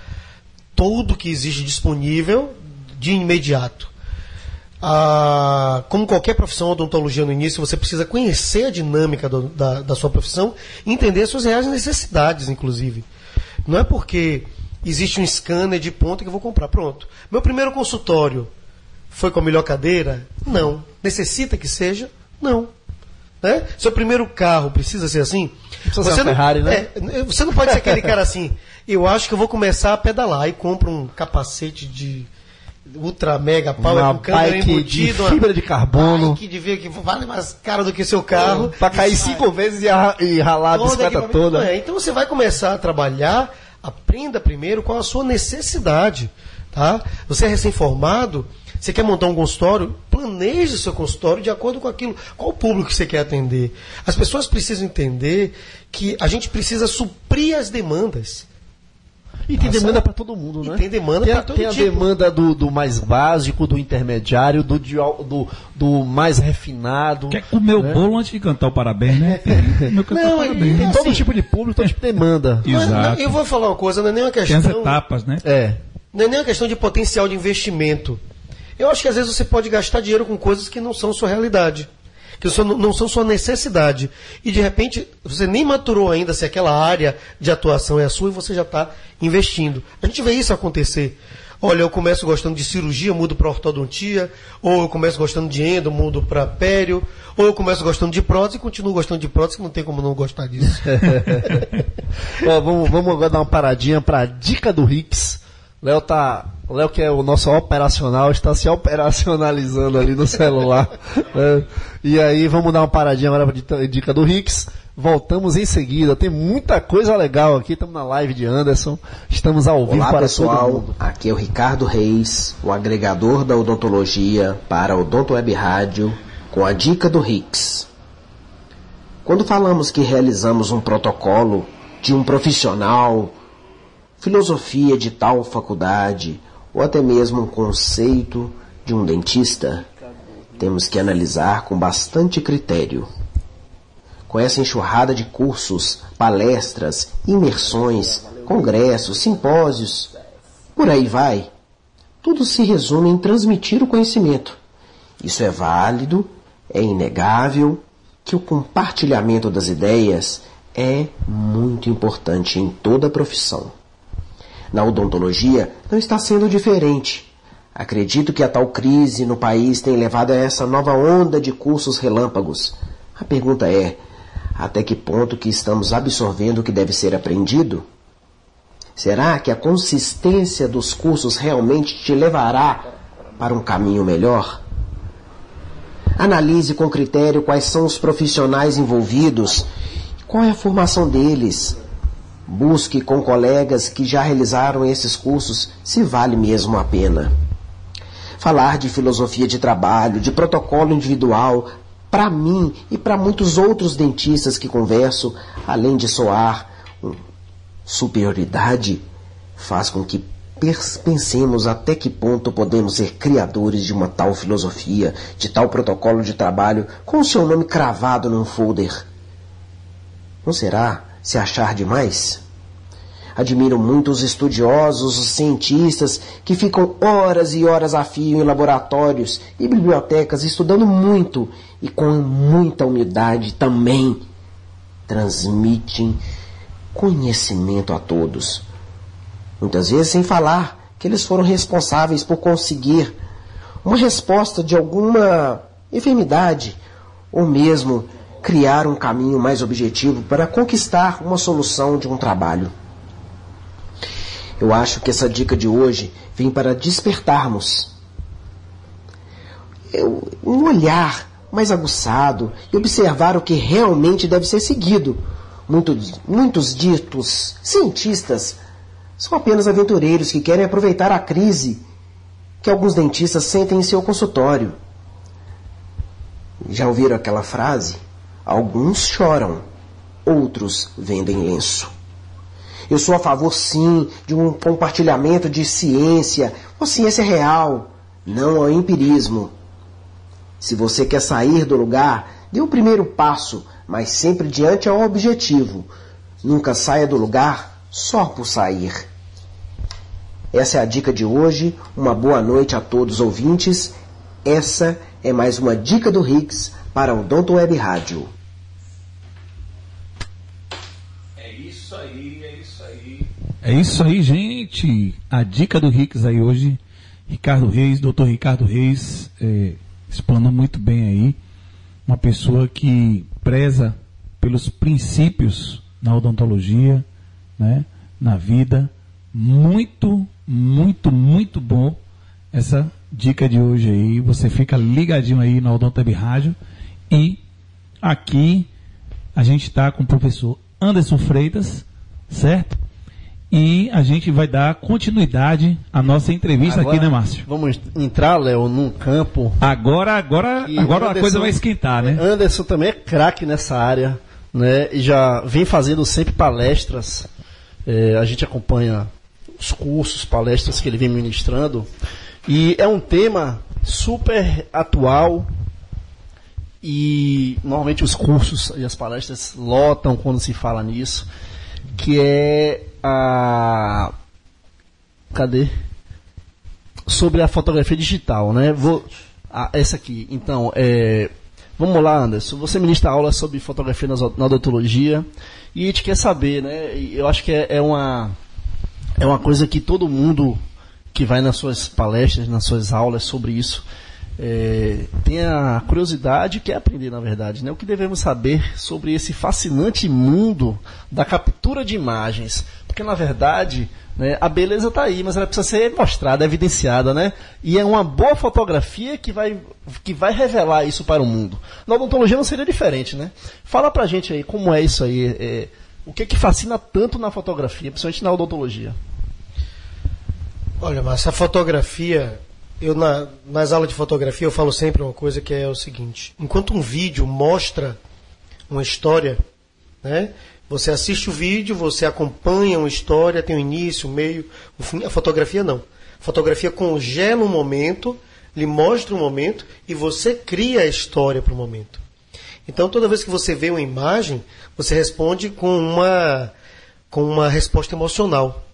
tudo que existe disponível de imediato. Ah, como qualquer profissão, odontologia no início, você precisa conhecer a dinâmica do, da, da sua profissão e entender suas reais necessidades, inclusive. Não é porque existe um scanner de ponta que eu vou comprar. Pronto. Meu primeiro consultório foi com a melhor cadeira? Não. Necessita que seja? Não. Né? Seu primeiro carro precisa ser assim? Precisa você ser não, Ferrari, né? É, você não pode ser aquele cara assim. Eu acho que eu vou começar a pedalar e compro um capacete de ultra mega power uma com bike embutido, de fibra de carbono. Que devia que vale mais caro do que seu carro. É, para cair cinco vezes e, e ralar a bicicleta toda. É, então você vai começar a trabalhar Aprenda primeiro qual a sua necessidade. Tá? Você é recém-formado, você quer montar um consultório, planeje o seu consultório de acordo com aquilo. Qual o público que você quer atender? As pessoas precisam entender que a gente precisa suprir as demandas. E tem demanda para todo mundo, né? E tem demanda para todo Tem a tipo. demanda do, do, mais básico, do intermediário, do, do, do mais refinado. Quer comer né? o bolo antes de cantar o parabéns, né? não, parabéns. Tem todo assim, tipo de público, todo tipo de demanda. Exato. Eu vou falar uma coisa, não é nem uma questão... Tem as etapas, né? É. Não é nem uma questão de potencial de investimento. Eu acho que às vezes você pode gastar dinheiro com coisas que não são sua realidade que não são sua necessidade. E de repente, você nem maturou ainda se aquela área de atuação é a sua e você já está investindo. A gente vê isso acontecer. Olha, eu começo gostando de cirurgia, mudo para ortodontia, ou eu começo gostando de endo, mudo para pério, ou eu começo gostando de prótese e continuo gostando de prótese, que não tem como não gostar disso. vamos, vamos agora dar uma paradinha para a dica do Rix. Léo tá O Léo, que é o nosso operacional, está se operacionalizando ali no celular. né? E aí, vamos dar uma paradinha agora para a dica do Rix. Voltamos em seguida. Tem muita coisa legal aqui. Estamos na live de Anderson. Estamos ao vivo Olá, para pessoal. todo mundo. Aqui é o Ricardo Reis, o agregador da odontologia para o Odonto Web Rádio, com a dica do Rix. Quando falamos que realizamos um protocolo de um profissional, filosofia de tal faculdade, ou até mesmo um conceito de um dentista, temos que analisar com bastante critério. Com essa enxurrada de cursos, palestras, imersões, congressos, simpósios, por aí vai, tudo se resume em transmitir o conhecimento. Isso é válido, é inegável que o compartilhamento das ideias é muito importante em toda a profissão. Na odontologia não está sendo diferente. Acredito que a tal crise no país tem levado a essa nova onda de cursos relâmpagos. A pergunta é: até que ponto que estamos absorvendo o que deve ser aprendido? Será que a consistência dos cursos realmente te levará para um caminho melhor? Analise com critério quais são os profissionais envolvidos, qual é a formação deles. Busque com colegas que já realizaram esses cursos se vale mesmo a pena. Falar de filosofia de trabalho, de protocolo individual, para mim e para muitos outros dentistas que converso, além de soar superioridade, faz com que pensemos até que ponto podemos ser criadores de uma tal filosofia, de tal protocolo de trabalho, com o seu nome cravado num folder. Não será se achar demais? Admiro muito os estudiosos, os cientistas que ficam horas e horas a fio em laboratórios e bibliotecas estudando muito e com muita humildade também transmitem conhecimento a todos. Muitas vezes sem falar que eles foram responsáveis por conseguir uma resposta de alguma enfermidade ou mesmo criar um caminho mais objetivo para conquistar uma solução de um trabalho. Eu acho que essa dica de hoje vem para despertarmos um olhar mais aguçado e observar o que realmente deve ser seguido. Muitos, muitos ditos cientistas são apenas aventureiros que querem aproveitar a crise que alguns dentistas sentem em seu consultório. Já ouviram aquela frase? Alguns choram, outros vendem lenço. Eu sou a favor, sim, de um compartilhamento de ciência, uma ciência real, não ao empirismo. Se você quer sair do lugar, dê o primeiro passo, mas sempre diante ao objetivo. Nunca saia do lugar só por sair. Essa é a dica de hoje. Uma boa noite a todos os ouvintes. Essa é mais uma dica do Higgs para o Donto Web Rádio. É isso aí, é isso aí. É isso aí, gente. A dica do Rix aí hoje. Ricardo Reis, doutor Ricardo Reis, é, muito bem aí. Uma pessoa que preza pelos princípios na odontologia, né, na vida. Muito, muito, muito bom essa dica de hoje aí. Você fica ligadinho aí na Odonto Web Rádio. E aqui a gente está com o professor Anderson Freitas, certo? E a gente vai dar continuidade à nossa entrevista Agora, aqui, né, Márcio? Vamos entrar, Léo, num campo. Agora, agora, agora a Anderson- coisa vai esquentar, né? Anderson também é craque nessa área, né? E já vem fazendo sempre palestras. É, a gente acompanha os cursos, palestras que ele vem ministrando. E é um tema super atual. E normalmente os cursos e as palestras lotam quando se fala nisso. Que é a. Cadê? sobre a fotografia digital, né? Vou, ah, essa aqui. Então, é, vamos lá, Anderson. Você ministra aula sobre fotografia nas- na odontologia e a gente quer saber, né? Eu acho que é, é uma é uma coisa que todo mundo que vai nas suas palestras, nas suas aulas sobre isso, é, tem a curiosidade e quer aprender, na verdade, né? O que devemos saber sobre esse fascinante mundo da captura de imagens? Porque na verdade, né, a beleza está aí, mas ela precisa ser mostrada, evidenciada, né? E é uma boa fotografia que vai, que vai revelar isso para o mundo. Na odontologia não seria diferente, né? Fala pra gente aí como é isso aí. É, o que que fascina tanto na fotografia, principalmente na odontologia? Olha, mas a fotografia, eu na, nas aulas de fotografia eu falo sempre uma coisa que é o seguinte: enquanto um vídeo mostra uma história, né? Você assiste o vídeo, você acompanha uma história, tem o um início, o um meio, o um fim. A fotografia não. A fotografia congela um momento, lhe mostra um momento e você cria a história para o momento. Então, toda vez que você vê uma imagem, você responde com uma, com uma resposta emocional.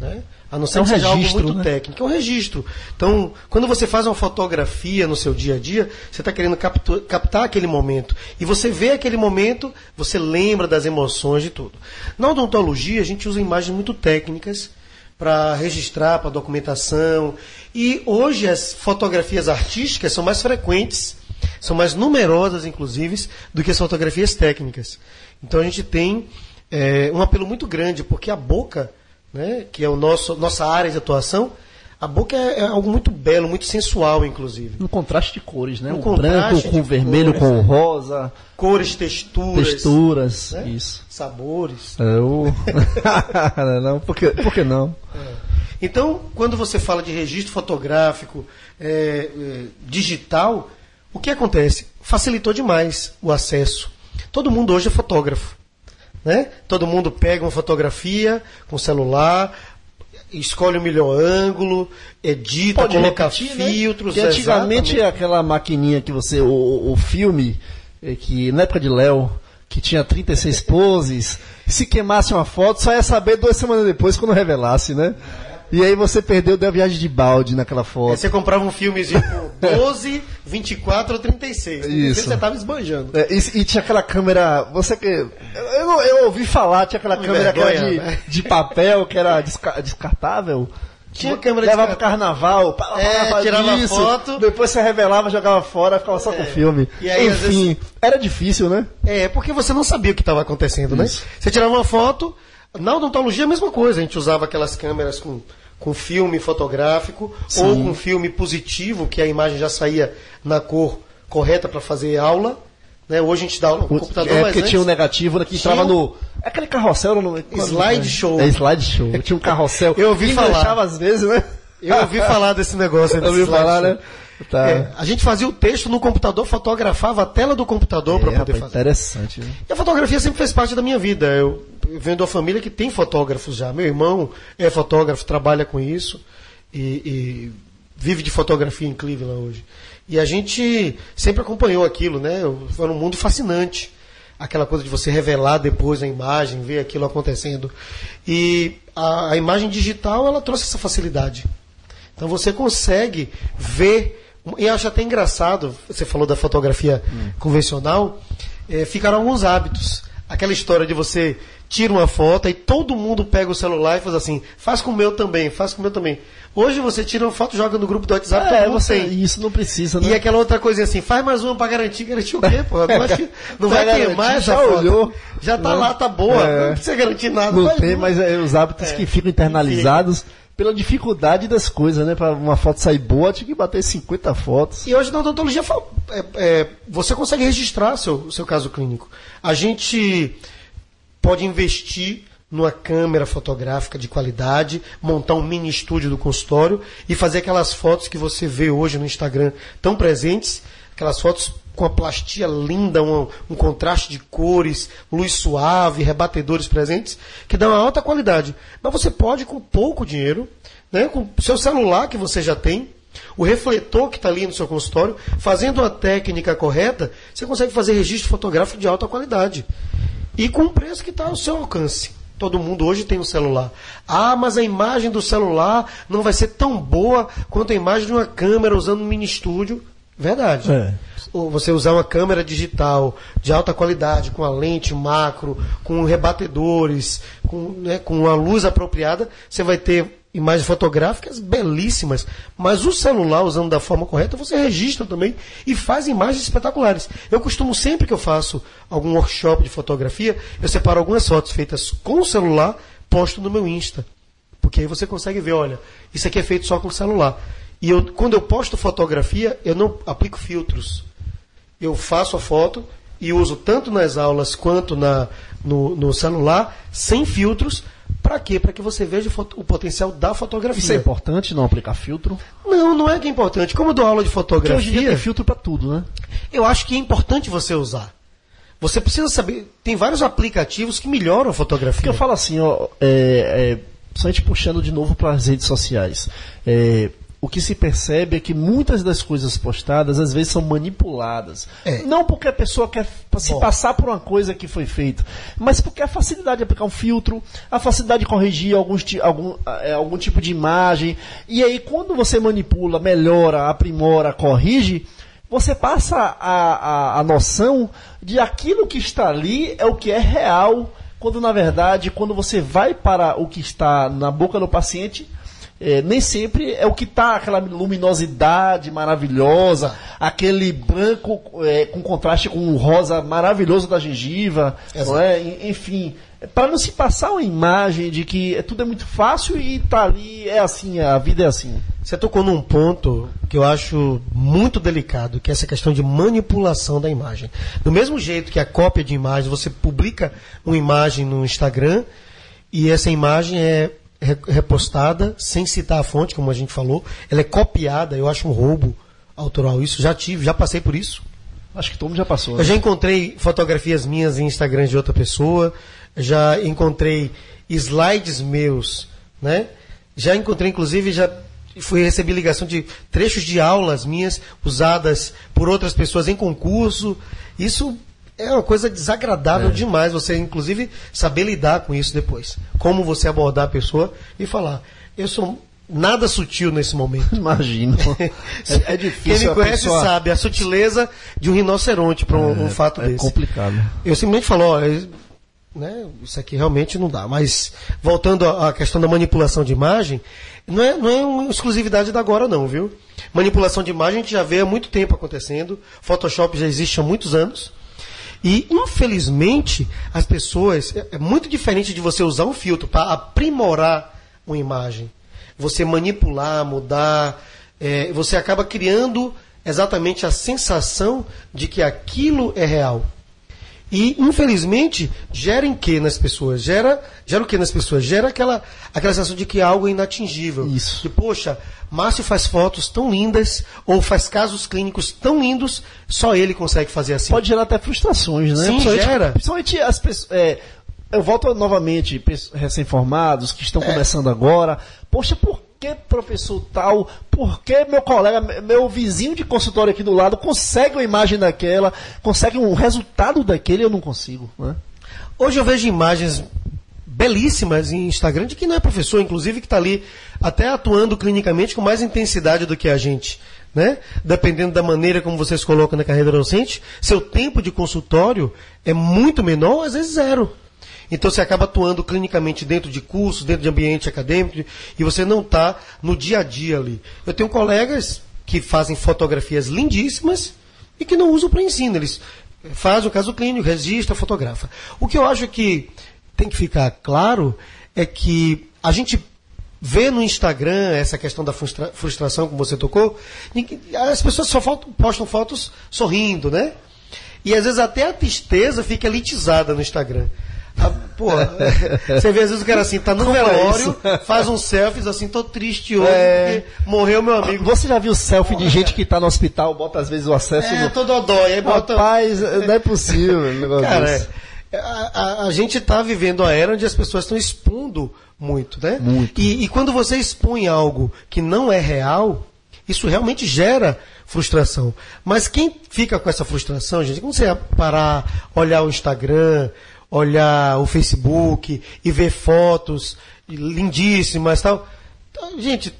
Né? A não ser é um que seja registro, algo muito né? técnico. É um registro. Então, quando você faz uma fotografia no seu dia a dia, você está querendo captar, captar aquele momento. E você vê aquele momento, você lembra das emoções de tudo. Na odontologia, a gente usa imagens muito técnicas para registrar, para documentação. E hoje as fotografias artísticas são mais frequentes, são mais numerosas, inclusive, do que as fotografias técnicas. Então a gente tem é, um apelo muito grande, porque a boca né, que é o nosso nossa área de atuação, a boca é, é algo muito belo, muito sensual, inclusive. Um contraste de cores, né? Um o branco com o vermelho, cores, com o rosa. Cores, texturas. Texturas, né? isso. Sabores. É, o... não, por que, por que não? É. Então, quando você fala de registro fotográfico é, é, digital, o que acontece? Facilitou demais o acesso. Todo mundo hoje é fotógrafo. Né? Todo mundo pega uma fotografia com celular, escolhe o melhor ângulo, edita, Pode coloca repetir, né? filtros. Né? antigamente exatamente. aquela maquininha que você. O, o filme, é que na época de Léo, que tinha 36 poses, se queimasse uma foto, só ia saber duas semanas depois quando revelasse, né? E aí você perdeu da viagem de balde naquela foto. Aí você comprava um filmezinho com 12, 24 ou 36. Isso. Você tava esbanjando. É, e, e, tinha aquela câmera. Você que. Eu, eu, eu ouvi falar, tinha aquela câmera vergonha, que era de, né? de papel, que era desca, descartável. Tinha câmera Levava pro carnaval, pá, é, pá, tirava isso, foto. Depois você revelava, jogava fora, ficava só é. com o filme. E aí, Enfim, vezes... era difícil, né? É, porque você não sabia o que estava acontecendo, né? isso. né? Você tirava uma foto. Na odontologia a mesma coisa, a gente usava aquelas câmeras com com filme fotográfico Sim. ou com filme positivo, que a imagem já saía na cor correta para fazer aula. Né? Hoje a gente dá aula no computador, é porque antes, tinha um negativo né, que entrava no... É aquele carrossel... No, slide show. É slide show. Tinha um carrossel. Eu ouvi falar. às vezes, né? Eu ouvi falar desse negócio. Eu ouvi falar, né? Tá. É, a gente fazia o texto no computador, fotografava a tela do computador é, para poder fazer. Interessante. Né? E a fotografia sempre fez parte da minha vida. Eu, eu venho de uma família que tem fotógrafos já. Meu irmão é fotógrafo, trabalha com isso e, e vive de fotografia em Cleveland hoje. E a gente sempre acompanhou aquilo, né? Foi um mundo fascinante. Aquela coisa de você revelar depois a imagem, ver aquilo acontecendo. E a, a imagem digital, ela trouxe essa facilidade. Então você consegue ver e acho até engraçado, você falou da fotografia hum. convencional, é, ficaram alguns hábitos. Aquela história de você tira uma foto e todo mundo pega o celular e faz assim, faz com o meu também, faz com o meu também. Hoje você tira uma foto, joga no grupo do WhatsApp, é, você. Isso não precisa, né? E aquela outra coisa assim, faz mais uma para garantir, garantir o quê? Não, acho que não vai queimar essa já foto. Olhou, já tá né? lá, tá boa, é. não precisa garantir nada. Não tem, mas é, os hábitos é. que ficam internalizados pela dificuldade das coisas, né? Para uma foto sair boa, tinha que bater 50 fotos. E hoje na odontologia é, é, você consegue registrar seu, seu caso clínico. A gente pode investir numa câmera fotográfica de qualidade, montar um mini estúdio do consultório e fazer aquelas fotos que você vê hoje no Instagram tão presentes, aquelas fotos com a plastia linda, um, um, contraste de cores, luz suave, rebatedores presentes, que dão uma alta qualidade. Mas você pode, com pouco dinheiro, né, com o seu celular que você já tem, o refletor que está ali no seu consultório, fazendo a técnica correta, você consegue fazer registro fotográfico de alta qualidade. E com o preço que está ao seu alcance. Todo mundo hoje tem um celular. Ah, mas a imagem do celular não vai ser tão boa quanto a imagem de uma câmera usando um mini estúdio. Verdade. É você usar uma câmera digital de alta qualidade, com a lente macro, com rebatedores, com, né, com a luz apropriada, você vai ter imagens fotográficas belíssimas, mas o celular, usando da forma correta, você registra também e faz imagens espetaculares. Eu costumo, sempre que eu faço algum workshop de fotografia, eu separo algumas fotos feitas com o celular posto no meu Insta. Porque aí você consegue ver, olha, isso aqui é feito só com o celular. E eu, quando eu posto fotografia, eu não aplico filtros. Eu faço a foto e uso tanto nas aulas quanto na, no, no celular, sem filtros. Para quê? Para que você veja o potencial da fotografia. Isso é importante, não aplicar filtro? Não, não é que é importante. Como eu dou aula de fotografia. Porque hoje em dia tem filtro para tudo, né? Eu acho que é importante você usar. Você precisa saber. Tem vários aplicativos que melhoram a fotografia. Porque eu falo assim, ó, é, é, só a gente puxando de novo para as redes sociais. É, o que se percebe é que muitas das coisas postadas às vezes são manipuladas. É. Não porque a pessoa quer se passar por uma coisa que foi feita, mas porque a facilidade de aplicar um filtro, a facilidade de corrigir alguns, algum, é, algum tipo de imagem. E aí, quando você manipula, melhora, aprimora, corrige, você passa a, a, a noção de aquilo que está ali é o que é real, quando na verdade, quando você vai para o que está na boca do paciente é, nem sempre é o que está, aquela luminosidade maravilhosa, aquele branco é, com contraste com o rosa maravilhoso da gengiva, é? enfim, para não se passar uma imagem de que é, tudo é muito fácil e tá ali, é assim, a vida é assim. Você tocou num ponto que eu acho muito delicado, que é essa questão de manipulação da imagem. Do mesmo jeito que a cópia de imagem, você publica uma imagem no Instagram e essa imagem é repostada, sem citar a fonte, como a gente falou. Ela é copiada, eu acho um roubo autoral isso. Já tive, já passei por isso. Acho que todo mundo já passou. Né? Eu já encontrei fotografias minhas em Instagram de outra pessoa, já encontrei slides meus, né? Já encontrei, inclusive, já fui receber ligação de trechos de aulas minhas usadas por outras pessoas em concurso. Isso é uma coisa desagradável é. demais você, inclusive, saber lidar com isso depois. Como você abordar a pessoa e falar, eu sou nada sutil nesse momento. Imagino. É, é difícil. Quem me conhece pessoa... sabe a sutileza de um rinoceronte para um, é, um, fato é desse. É complicado. Eu simplesmente falo, ó, né, isso aqui realmente não dá. Mas voltando à questão da manipulação de imagem, não é, não é uma exclusividade da agora não, viu? Manipulação de imagem a gente já vê há muito tempo acontecendo. Photoshop já existe há muitos anos. E, infelizmente, as pessoas. É, é muito diferente de você usar um filtro para aprimorar uma imagem. Você manipular, mudar. É, você acaba criando exatamente a sensação de que aquilo é real. E, infelizmente, gera em que nas pessoas? Gera, gera o que nas pessoas? Gera aquela, aquela sensação de que é algo inatingível. Isso. Que, poxa, Márcio faz fotos tão lindas, ou faz casos clínicos tão lindos, só ele consegue fazer assim. Pode gerar até frustrações, né? Sim, principalmente, gera. Principalmente as pessoas. É, eu volto novamente, recém-formados que estão é. começando agora. Poxa, por que professor tal? Por que meu colega, meu vizinho de consultório aqui do lado consegue uma imagem daquela, consegue um resultado daquele eu não consigo? Né? Hoje eu vejo imagens belíssimas em Instagram de quem não é professor, inclusive que está ali até atuando clinicamente com mais intensidade do que a gente. Né? Dependendo da maneira como você se coloca na carreira docente, seu tempo de consultório é muito menor, às vezes zero. Então você acaba atuando clinicamente dentro de cursos, dentro de ambiente acadêmico, e você não está no dia a dia ali. Eu tenho colegas que fazem fotografias lindíssimas e que não usam para ensino. Eles fazem o caso clínico, registram, fotografa. O que eu acho que tem que ficar claro é que a gente vê no Instagram essa questão da frustra frustração, como você tocou, as pessoas só postam fotos sorrindo, né? E às vezes até a tristeza fica elitizada no Instagram. Ah, porra, você vê às vezes o cara assim, tá no Como é velório, é faz um selfies assim, tô triste hoje, é... morreu meu amigo. Você já viu selfie de gente que tá no hospital, bota às vezes o acesso é, no... todo dói, aí bota... Rapaz, não é possível um negócio cara, desse. A, a, a, gente está vivendo a era onde as pessoas estão expondo muito, né? Muito. E, e, quando você expõe algo que não é real, isso realmente gera frustração. Mas quem fica com essa frustração, gente, quando você parar, olhar o Instagram, olhar o Facebook e ver fotos lindíssimas tal, gente,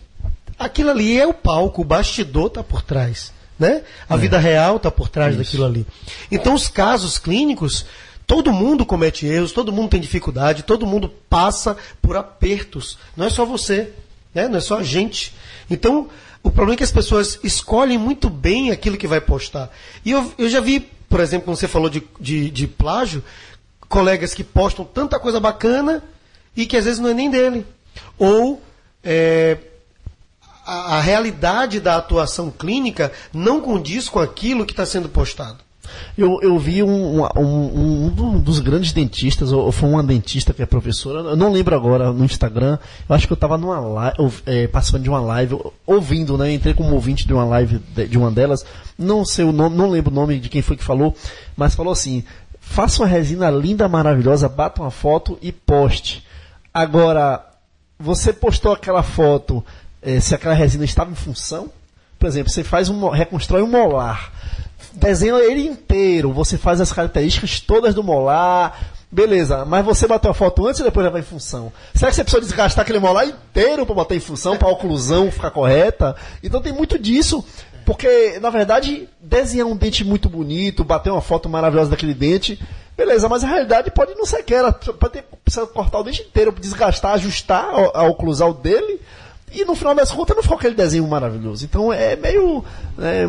aquilo ali é o palco, o bastidor está por trás. Né? A é. vida real está por trás Isso. daquilo ali. Então, os casos clínicos Todo mundo comete erros, todo mundo tem dificuldade, todo mundo passa por apertos. Não é só você, né? não é só a gente. Então, o problema é que as pessoas escolhem muito bem aquilo que vai postar. E eu, eu já vi, por exemplo, quando você falou de, de, de plágio, colegas que postam tanta coisa bacana e que às vezes não é nem dele. Ou é, a, a realidade da atuação clínica não condiz com aquilo que está sendo postado. Eu, eu vi um, um, um, dos grandes dentistas, ou foi uma dentista que é professora, eu não lembro agora no Instagram, eu acho que eu estava numa live, é, de uma live, ouvindo, né? Entrei como ouvinte de uma live de, de uma delas, não sei o nome, não lembro o nome de quem foi que falou, mas falou assim: faça uma resina linda, maravilhosa, bata uma foto e poste. Agora, você postou aquela foto, é, se aquela resina estava em função, por exemplo, você faz um, reconstrói um molar desenha ele inteiro, você faz as características todas do molar, beleza, mas você bateu a foto antes e depois vai em função. Será que você precisa desgastar aquele molar inteiro para botar em função, para a oclusão ficar correta? Então tem muito disso. Porque, na verdade, desenhar um dente muito bonito, bater uma foto maravilhosa daquele dente, beleza, mas a realidade pode não ser aquela. Pode ter, precisa cortar o dente inteiro, desgastar, ajustar a, a oclusal dele, e no final das contas não ficou aquele desenho maravilhoso. Então é meio. É,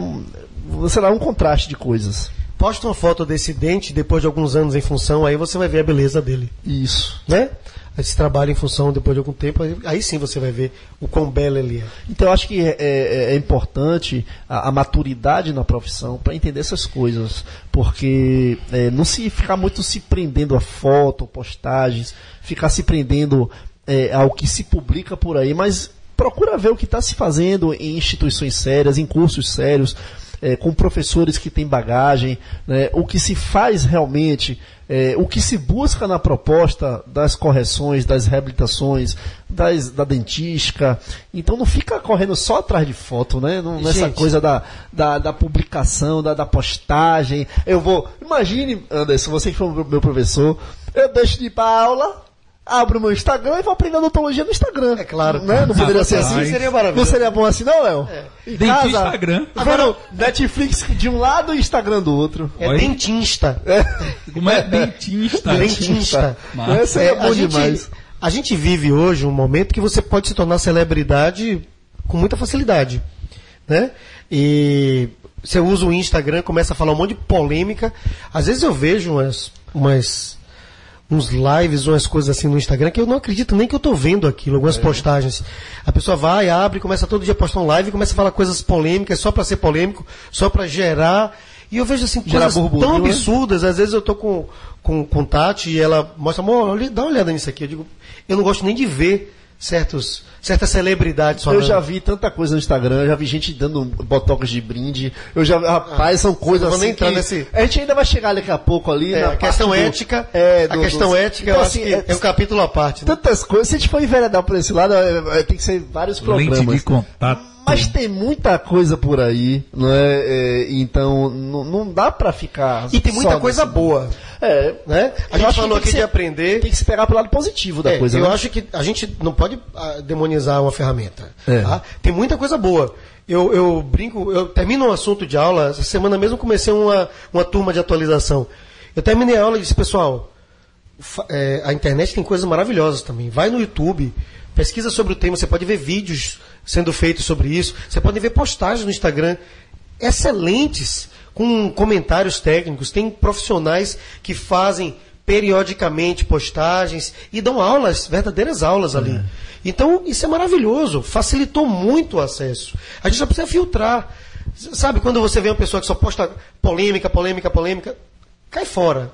sei lá, um contraste de coisas. Posta uma foto desse dente depois de alguns anos em função, aí você vai ver a beleza dele. Isso. Né? Esse trabalho em função depois de algum tempo, aí, aí sim você vai ver o quão belo ele é. Então eu acho que é, é, é importante a, a, maturidade na profissão para entender essas coisas. Porque é, não se ficar muito se prendendo a foto, postagens, ficar se prendendo é, ao que se publica por aí, mas procura ver o que está se fazendo em instituições sérias, em cursos sérios é, com professores que têm bagagem, né, o que se faz realmente, é, o que se busca na proposta das correções, das reabilitações, das, da dentística. Então não fica correndo só atrás de foto, né? Não, nessa coisa da, da, da publicação, da, da, postagem. Eu vou. Imagine, Anderson, você que foi meu professor, eu deixo de ir para aula abro o meu Instagram e vou aprender odontologia no Instagram. É claro. Né? Não poderia ser assim? Seria maravilhoso. Não seria bom assim, não, Léo? É. Em casa, Instagram. Agora, Netflix de um lado e Instagram do outro. É Oi? dentista. É. Como é dentista? Dentista. Essa é, é bom a demais. Gente, a gente vive hoje um momento que você pode se tornar celebridade com muita facilidade. Né? E você usa o Instagram, começa a falar um monte de polêmica. Às vezes eu vejo umas, umas uns lives, umas coisas assim no Instagram que eu não acredito nem que eu estou vendo aquilo, algumas é. postagens. A pessoa vai, abre, começa todo dia a postar um live, começa a falar coisas polêmicas só para ser polêmico, só para gerar. E eu vejo assim coisas tão né? absurdas. Às vezes eu tô com com, com Tati e ela mostra, amor, dá uma olhada nisso aqui. Eu digo, eu não gosto nem de ver certos, certas celebridades falando. Eu já vi tanta coisa no Instagram, já vi gente dando botox de brinde. Eu já, rapaz, são coisas assim. Entrar que nesse... A gente ainda vai chegar daqui a pouco ali. É, a questão do, ética. É, do, a questão do... ética, então, eu assim, acho que é, é um capítulo à parte. Né? Tantas coisas. Se a gente for enveredar por esse lado, é, é, tem que ser vários programas. Lente de contato. Mas tem muita coisa por aí, não é? é então não, não dá para ficar. E tem muita coisa nesse... boa. É, né? A gente falou aqui ser, de aprender. Tem que se pegar pelo lado positivo da é, coisa. Eu né? acho que a gente não pode ah, demonizar uma ferramenta. É. Tá? Tem muita coisa boa. Eu, eu brinco, eu termino um assunto de aula. Essa semana mesmo comecei uma, uma turma de atualização. Eu terminei a aula e disse, pessoal, é, a internet tem coisas maravilhosas também. Vai no YouTube, pesquisa sobre o tema, você pode ver vídeos sendo feitos sobre isso. Você pode ver postagens no Instagram excelentes, com comentários técnicos. Tem profissionais que fazem periodicamente postagens e dão aulas, verdadeiras aulas ali. É. Então, isso é maravilhoso, facilitou muito o acesso. A gente só precisa filtrar. Sabe, quando você vê uma pessoa que só posta polêmica, polêmica, polêmica, cai fora.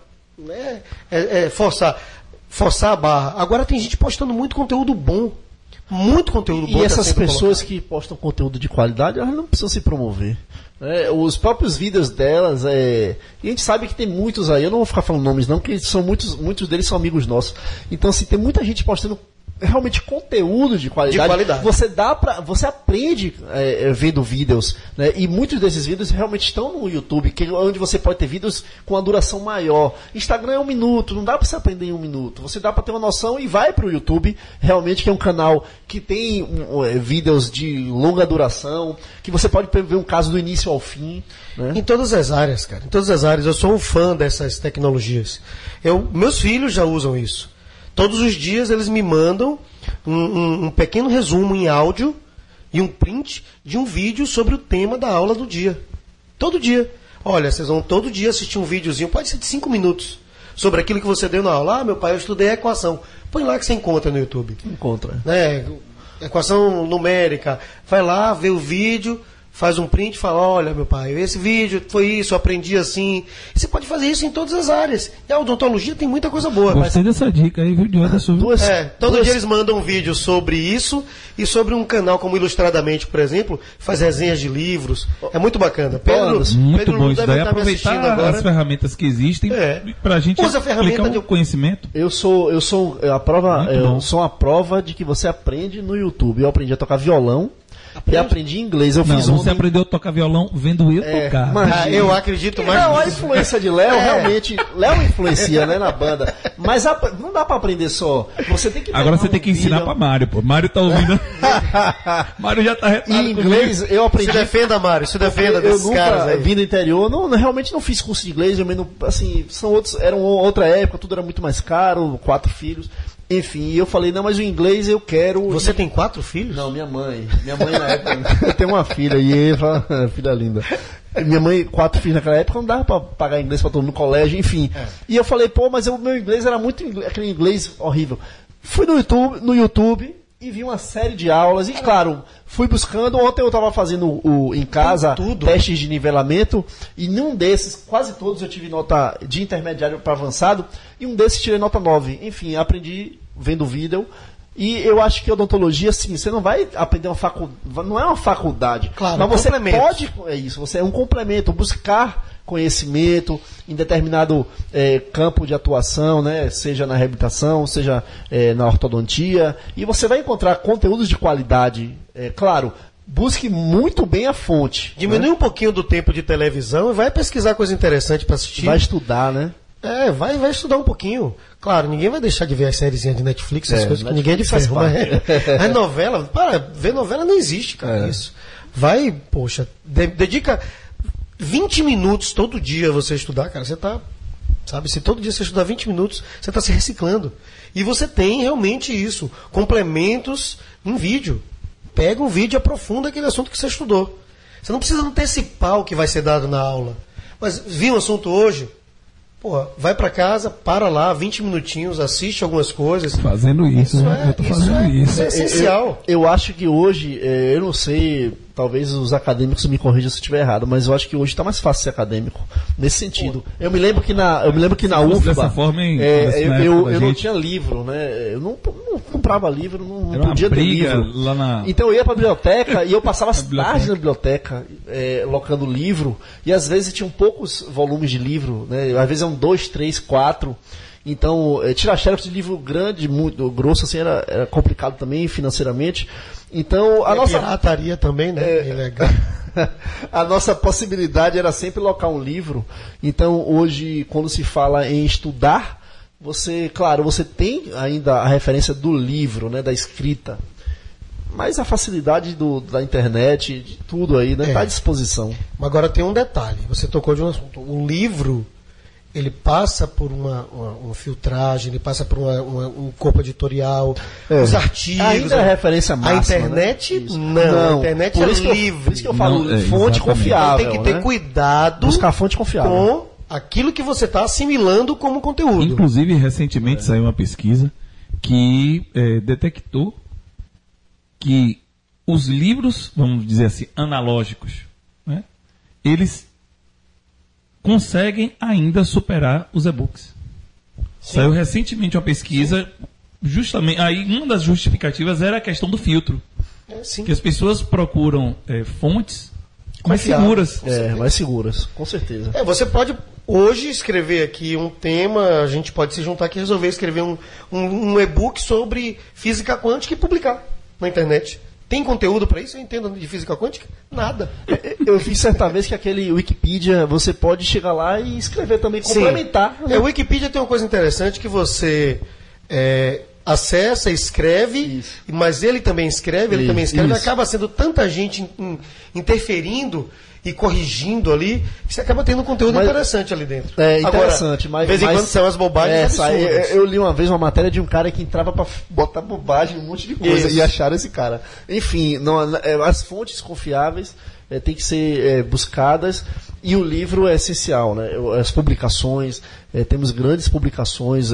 É, é, é forçar, forçar a barra. Agora tem gente postando muito conteúdo bom muito conteúdo bom. E essas pessoas colocado. que postam conteúdo de qualidade, elas não precisam se promover. É, os próprios vídeos delas, é, e a gente sabe que tem muitos aí, eu não vou ficar falando nomes não, porque são muitos, muitos deles são amigos nossos. Então, assim, tem muita gente postando realmente conteúdo de qualidade. De qualidade. Você dá para, você aprende é, é, vendo vídeos, né? E muitos desses vídeos realmente estão no YouTube, que, onde você pode ter vídeos com a duração maior. Instagram é um minuto, não dá para você aprender em um minuto. Você dá para ter uma noção e vai para o YouTube, realmente que é um canal que tem um, é, vídeos de longa duração, que você pode ver um caso do início ao fim. Né? Em todas as áreas, cara. Em todas as áreas. Eu sou um fã dessas tecnologias. Eu, meus filhos já usam isso. Todos os dias eles me mandam um, um, um pequeno resumo em áudio e um print de um vídeo sobre o tema da aula do dia. Todo dia. Olha, vocês vão todo dia assistir um videozinho, pode ser de cinco minutos, sobre aquilo que você deu na aula. Ah, meu pai, eu estudei a equação. Põe lá que você encontra no YouTube. Encontra. Né? Equação numérica. Vai lá, vê o vídeo, faz um print e fala, olha meu pai, esse vídeo foi isso, eu aprendi assim. Você pode fazer isso em todas as áreas. E a odontologia tem muita coisa boa. mas- Gostei dessa dica aí, viu, de Anderson? Duas, é, todo duas- dia eles mandam um vídeo sobre isso e sobre um canal como Ilustradamente, por exemplo, faz resenhas de livros. É muito bacana. Pedro, Muito Pedro bom deve daí. estar me assistindo Aproveitar agora. as ferramentas que existem É. pra gente Usa a ferramenta aplicar de- um conhecimento. Eu sou, eu sou a prova, Muito eu bom. sou a prova de que você aprende no YouTube. Eu aprendi a tocar violão e aprendi inglês. Eu Não, fiz você ontem- aprendeu a tocar violão vendo eu É, tocar. mas- Ah, eu acredito mais Não, a influência de Léo É. realmente. Léo influencia, né, na banda. Mas a- não dá pra aprender só. Você tem que Agora você tem um que ensinar vídeo. pra Mário, pô. Mário tá ouvindo. Mário já tá retado Em inglês, eu aprendi. Se defenda, Mário, se defenda eu desses nunca caras aí. vim do interior, não, realmente não fiz curso de inglês, eu menos, assim, são outros, era uma outra época, tudo era muito mais caro, quatro filhos, enfim, e eu falei, não, mas o inglês eu quero. Você tem quatro filhos? Não, minha mãe. Minha mãe na época. eu tenho uma filha e Eva, filha linda. Minha mãe, quatro filhos naquela época, não dava pra pagar inglês pra todo mundo no colégio, enfim. E eu falei, pô, mas o meu inglês era muito inglês, aquele inglês horrível. Fui no YouTube, no YouTube e vi uma série de aulas. E claro, fui buscando. Ontem eu tava fazendo o, em casa tudo. testes de nivelamento. E num desses, quase todos eu tive nota de intermediário para avançado. E um desses tirei nota 9. Enfim, aprendi vendo vídeo. E eu acho que odontologia, sim, você não vai aprender uma faculdade, não é uma faculdade. Claro, mas você complemento. pode, é isso, você é um complemento, buscar conhecimento em determinado eh, campo de atuação, né, seja na reabilitação, seja eh, na ortodontia, e você vai encontrar conteúdos de qualidade. É claro, busque muito bem a fonte. Diminui um pouquinho do tempo de televisão e vai pesquisar coisa interessante pra assistir. Vai estudar, né? É, vai, vai estudar um pouquinho. Claro, ninguém vai deixar de ver as sériezinhas de Netflix, as É, coisas que ninguém é de faz ferro. Mas, parte. mas novela, para, ver novela não existe, cara, É. isso. Vai, poxa, de- dedica 20 minutos todo dia você estudar, cara, você tá, sabe, se todo dia você estudar 20 minutos, você tá se reciclando. E você tem realmente isso, complementos em vídeo. Pega um vídeo e aprofunda aquele assunto que você estudou. Você não precisa antecipar o que vai ser dado na aula. Mas viu um assunto hoje? Pô, vai pra casa, para lá, 20 minutinhos, assiste algumas coisas. Fazendo isso, Isso né? é- eu tô isso fazendo é- isso. isso é- essencial. Eu, eu acho que hoje, eh, eu não sei, talvez os acadêmicos me corrijam se eu estiver errado, mas eu acho que hoje está mais fácil ser acadêmico nesse sentido. Eu me lembro que na, eu me lembro que na UFBA, dessa forma, hein, Anderson, eu, eu, eu não tinha livro, né? Eu não, não comprava livro, não, não podia ter livro. lá na- Então eu ia para a biblioteca e eu passava as tardes na biblioteca, eh, locando livro, e às vezes tinham poucos volumes de livro, né? Às vezes eram dois, três, quatro. Então, eh, tirar xerox de livro grande, muito grosso, assim, era, era complicado também financeiramente. Então, a A nossa pirataria também, né? É. Ilegal. a nossa possibilidade era sempre locar um livro. Então, hoje, quando se fala em estudar, você, claro, você tem ainda a referência do livro, né, da escrita. Mas a facilidade do- da internet, de tudo aí, né, É. está à disposição. Mas agora tem um detalhe. Você tocou de um assunto. O livro, ele passa por uma, uma- uma filtragem, ele passa por uma- uma- um corpo editorial, É. os artigos. Ainda é a referência máxima. A internet, né? Isso. não. A internet por é isso que eu- livre. por isso que eu falo Não, é, fonte confiável. Então tem que ter né? cuidado Buscar fonte confiável. com aquilo que você está assimilando como conteúdo. Inclusive, recentemente saiu uma pesquisa que eh, detectou que os livros, vamos dizer assim, analógicos, né, eles conseguem ainda superar os e-books. Saiu recentemente uma pesquisa, justamente, aí uma das justificativas era a questão do filtro, É, sim. que as pessoas procuram eh, fontes mais Confiável. seguras. É, mais seguras, com certeza. É, você pode hoje escrever aqui um tema, a gente pode se juntar aqui e resolver escrever um, um, um e-book sobre física quântica e publicar na internet. Tem conteúdo para isso? Eu entendo de física quântica? Nada. Eu vi certa vez que aquele Wikipedia, você pode chegar lá e escrever também, complementar. Sim. É, o Wikipedia tem uma coisa interessante que você é, acessa, escreve, Isso. mas ele também escreve, ele Isso, também escreve, isso. acaba sendo tanta gente in- in- interferindo e corrigindo ali, você acaba tendo um conteúdo Mas- interessante ali dentro. É interessante, Agora, mas. De vez em quando são as bobagens É, sai- absurdas. eu, li uma vez uma matéria de um cara que entrava pra f- botar bobagem, um monte de coisa, Isso. e acharam esse cara. Enfim, não- é, as fontes confiáveis é, têm que ser é, buscadas e o livro é essencial, né? As publicações, é, temos grandes publicações.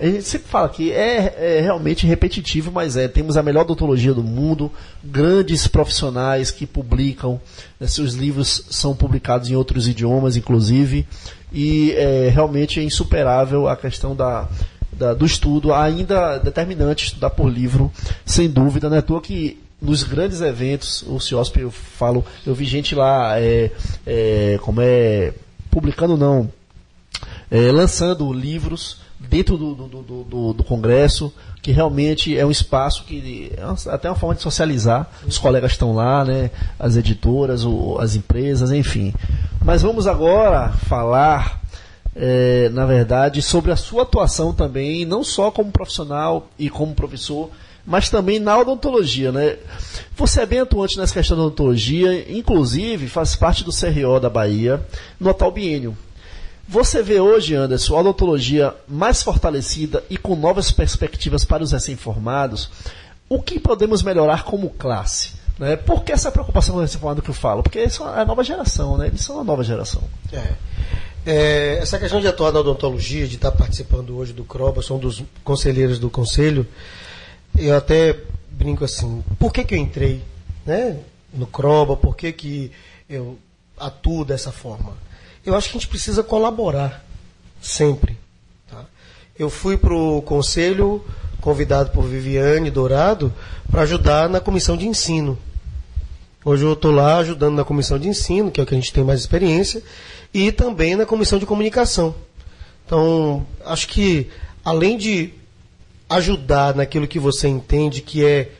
A gente sempre fala que é, é, realmente repetitivo, mas é. Temos a melhor odontologia do mundo, grandes profissionais que publicam, né, seus livros são publicados em outros idiomas, inclusive, e é, realmente é insuperável a questão da, da, do estudo, ainda determinante estudar por livro, sem dúvida, é à toa que nos grandes eventos, o CIOSP, eu falo, eu vi gente lá, é, é, como é, publicando não, é, lançando livros dentro do, do, do, do, Congresso, que realmente é um espaço que é até uma forma de socializar. Os colegas estão lá, né? As editoras, o, as empresas, enfim. Mas vamos agora falar, é, na verdade, sobre a sua atuação também, não só como profissional e como professor, mas também na odontologia, né? Você é bem atuante nessa questão da odontologia, inclusive faz parte do CRO da Bahia no atual biênio. Você vê hoje, Anderson, a odontologia mais fortalecida e com novas perspectivas para os recém-formados. O que podemos melhorar como classe? Né? Por que essa preocupação com o recém-formado que eu falo? Porque eles são a nova geração, né? Eles são a nova geração. É. É, essa questão de atuar na odontologia, de estar participando hoje do CROBA, sou um dos conselheiros do conselho, eu até brinco assim, por que, que eu entrei né, no CROBA, por que, que eu atuo dessa forma? Eu acho que a gente precisa colaborar sempre. Tá? Eu fui para o conselho convidado por Viviane Dourado para ajudar na comissão de ensino. Hoje eu estou lá ajudando na comissão de ensino, que é o que a gente tem mais experiência, e também na comissão de comunicação. Então, acho que além de ajudar naquilo que você entende que é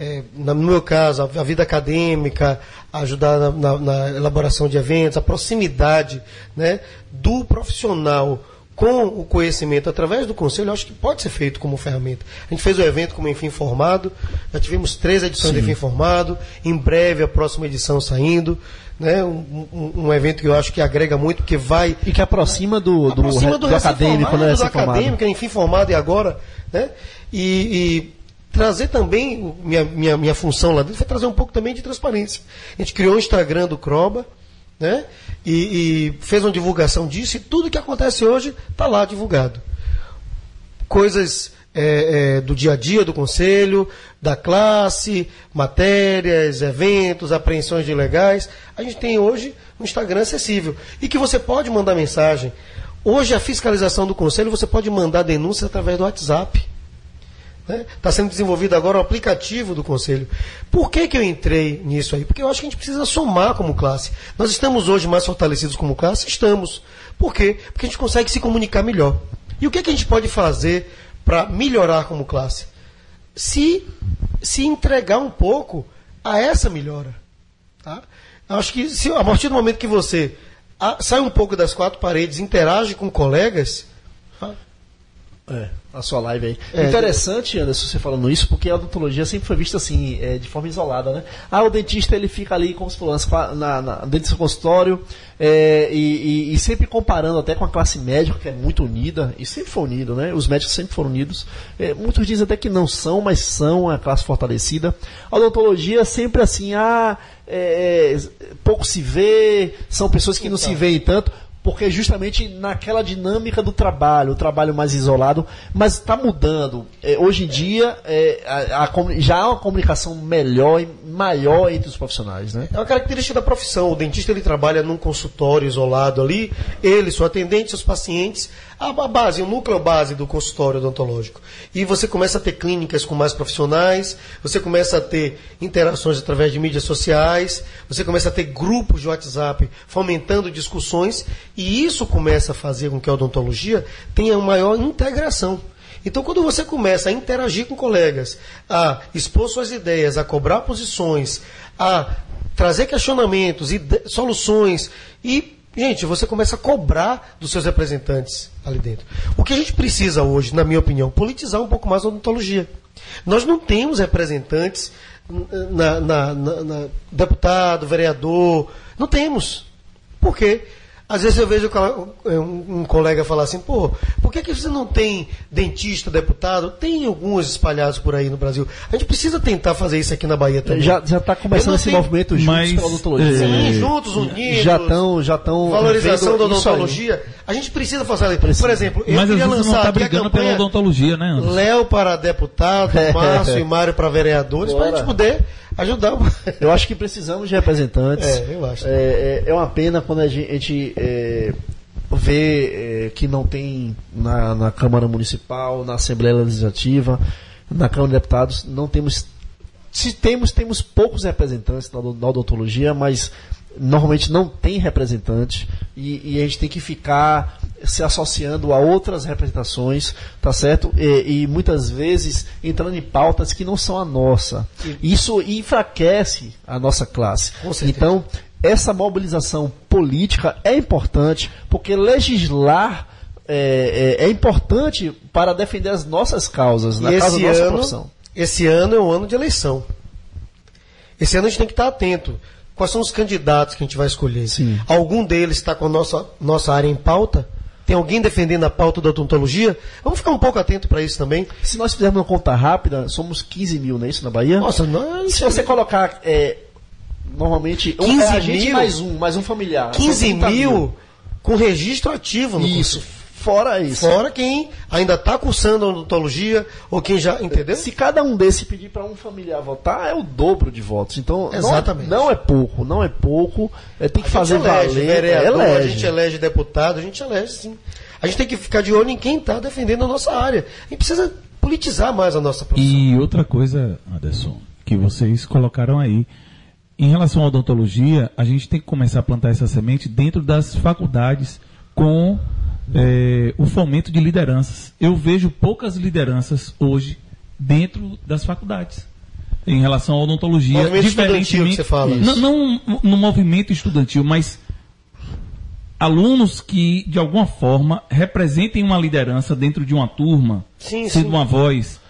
é, no meu caso, a, vida acadêmica, ajudar na, na, na, elaboração de eventos, a proximidade né, do profissional com o conhecimento através do conselho, eu acho que pode ser feito como ferramenta. A gente fez o evento como Enfim Formado, já tivemos três edições Sim. de Enfim Formado, em breve a próxima edição saindo. Né, um, um, um, evento que eu acho que agrega muito, porque vai. E que aproxima do, do, aproxima do, do acadêmico, né? Do acadêmico, enfim formado e agora. Né? E, e trazer também, minha, minha, minha função lá dentro foi trazer um pouco também de transparência. A gente criou o um Instagram do Croba, né? E, e, fez uma divulgação disso e tudo que acontece hoje está lá divulgado. Coisas é, é, do dia a dia do conselho, da classe, matérias, eventos, apreensões de legais. A gente tem hoje um Instagram acessível e que você pode mandar mensagem. Hoje a fiscalização do conselho você pode mandar denúncias através do WhatsApp. Está né? Tá sendo desenvolvido agora o aplicativo do Conselho. Por que, que eu entrei nisso aí? Porque eu acho que a gente precisa somar como classe. Nós estamos hoje mais fortalecidos como classe? Estamos. Por quê? Porque a gente consegue se comunicar melhor. E o que, que a gente pode fazer para melhorar como classe? Se, se entregar um pouco a essa melhora. Tá? Acho que se, a partir do momento que você sai um pouco das quatro paredes, interage com colegas. É a sua live aí. É, Interessante, Anderson, você falando isso, porque a odontologia sempre foi vista assim, é, de forma isolada, né? Ah, o dentista ele fica ali, como se fosse, na, na, dentro do seu consultório, é, e, e, e, sempre comparando até com a classe médica, que é muito unida, e sempre foi unido, né? Os médicos sempre foram unidos. É, muitos dizem até que não são, mas são a classe fortalecida. A odontologia sempre assim, ah, é, é, pouco se vê, são pessoas que não se veem tanto porque justamente naquela dinâmica do trabalho, o trabalho mais isolado, mas está mudando. É, hoje em dia é, a, a, já há uma comunicação melhor e maior entre os profissionais, né? É uma característica da profissão. O dentista ele trabalha num consultório isolado ali, ele, seu atendente, seus pacientes a base, o núcleo base do consultório odontológico. E você começa a ter clínicas com mais profissionais, você começa a ter interações através de mídias sociais, você começa a ter grupos de WhatsApp fomentando discussões, e isso começa a fazer com que a odontologia tenha uma maior integração. Então, quando você começa a interagir com colegas, a expor suas ideias, a cobrar posições, a trazer questionamentos e soluções e Gente, você começa a cobrar dos seus representantes ali dentro. O que a gente precisa hoje, na minha opinião, politizar um pouco mais a odontologia. Nós não temos representantes na, na, na, na deputado, vereador, não temos. Por quê? Às vezes eu vejo um, colega falar assim, pô, por que, que você não tem dentista, deputado? Tem alguns espalhados por aí no Brasil. A gente precisa tentar fazer isso aqui na Bahia também. Já está começando esse tenho... movimento juntos mas, pela odontologia. Sim, juntos, unidos. Já estão, já estão. Valorização da odontologia. A gente precisa fazer. Precisa. Por exemplo, eu mas queria lançar não tá brigando pela odontologia, né? Anderson? Léo para deputado, Márcio e Mário para vereadores, para a gente poder ajudar. Eu acho que precisamos de representantes. É, eu acho. É, é, é uma pena quando a gente é, vê é, que não tem na, na Câmara Municipal, na Assembleia Legislativa, na Câmara de Deputados, não temos. Se temos, temos poucos representantes na, na odontologia, mas normalmente não tem representante e, e, a gente tem que ficar se associando a outras representações, tá certo? E, e muitas vezes entrando em pautas que não são a nossa. Isso enfraquece a nossa classe. Então, essa mobilização política é importante, porque legislar é, é, é importante para defender as nossas causas, na causa da nossa ano, profissão. Esse ano é um ano de eleição. Esse ano a gente tem que estar atento quais são os candidatos que a gente vai escolher. Sim. Algum deles está com a nossa, nossa área em pauta? Tem alguém defendendo a pauta da odontologia? Vamos ficar um pouco atento para isso também. Se nós fizermos uma conta rápida, somos 15 mil, não é isso, na Bahia? Nossa, nós... Se você colocar, é, normalmente, 15 um, é a gente mais um, mais um familiar. 15 mil, mil, com registro ativo no Isso. Conselho. Fora isso. Fora quem ainda está cursando odontologia ou quem já. Entendeu? Se cada um desse pedir para um familiar votar, é o dobro de votos. Então, Exatamente. Não, não é pouco, não é pouco. É, tem que a fazer elege, valer. Vereador, elege. A gente elege deputado, a gente elege sim. A gente tem que ficar de olho em quem está defendendo a nossa área. A gente precisa politizar mais a nossa profissão. E outra coisa, Anderson, que vocês colocaram aí. Em relação à odontologia, a gente tem que começar a plantar essa semente dentro das faculdades com é, o fomento de lideranças. Eu vejo poucas lideranças hoje dentro das faculdades em relação à odontologia. Movimento estudantil que você fala. Não, não no movimento estudantil, mas alunos que, de alguma forma, representem uma liderança dentro de uma turma, sim, sendo sim. uma voz.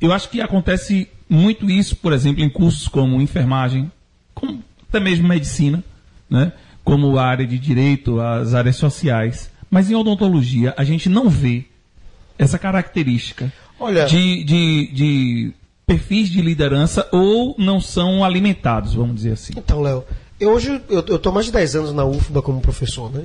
Eu acho que acontece muito isso, por exemplo, em cursos como enfermagem, como até mesmo medicina, né? como a área de direito, as áreas sociais. Mas em odontologia, a gente não vê essa característica Olha, de, de, de perfis de liderança ou não são alimentados, vamos dizer assim. Então, Léo, eu hoje eu estou mais de 10 anos na UFBA como professor, né?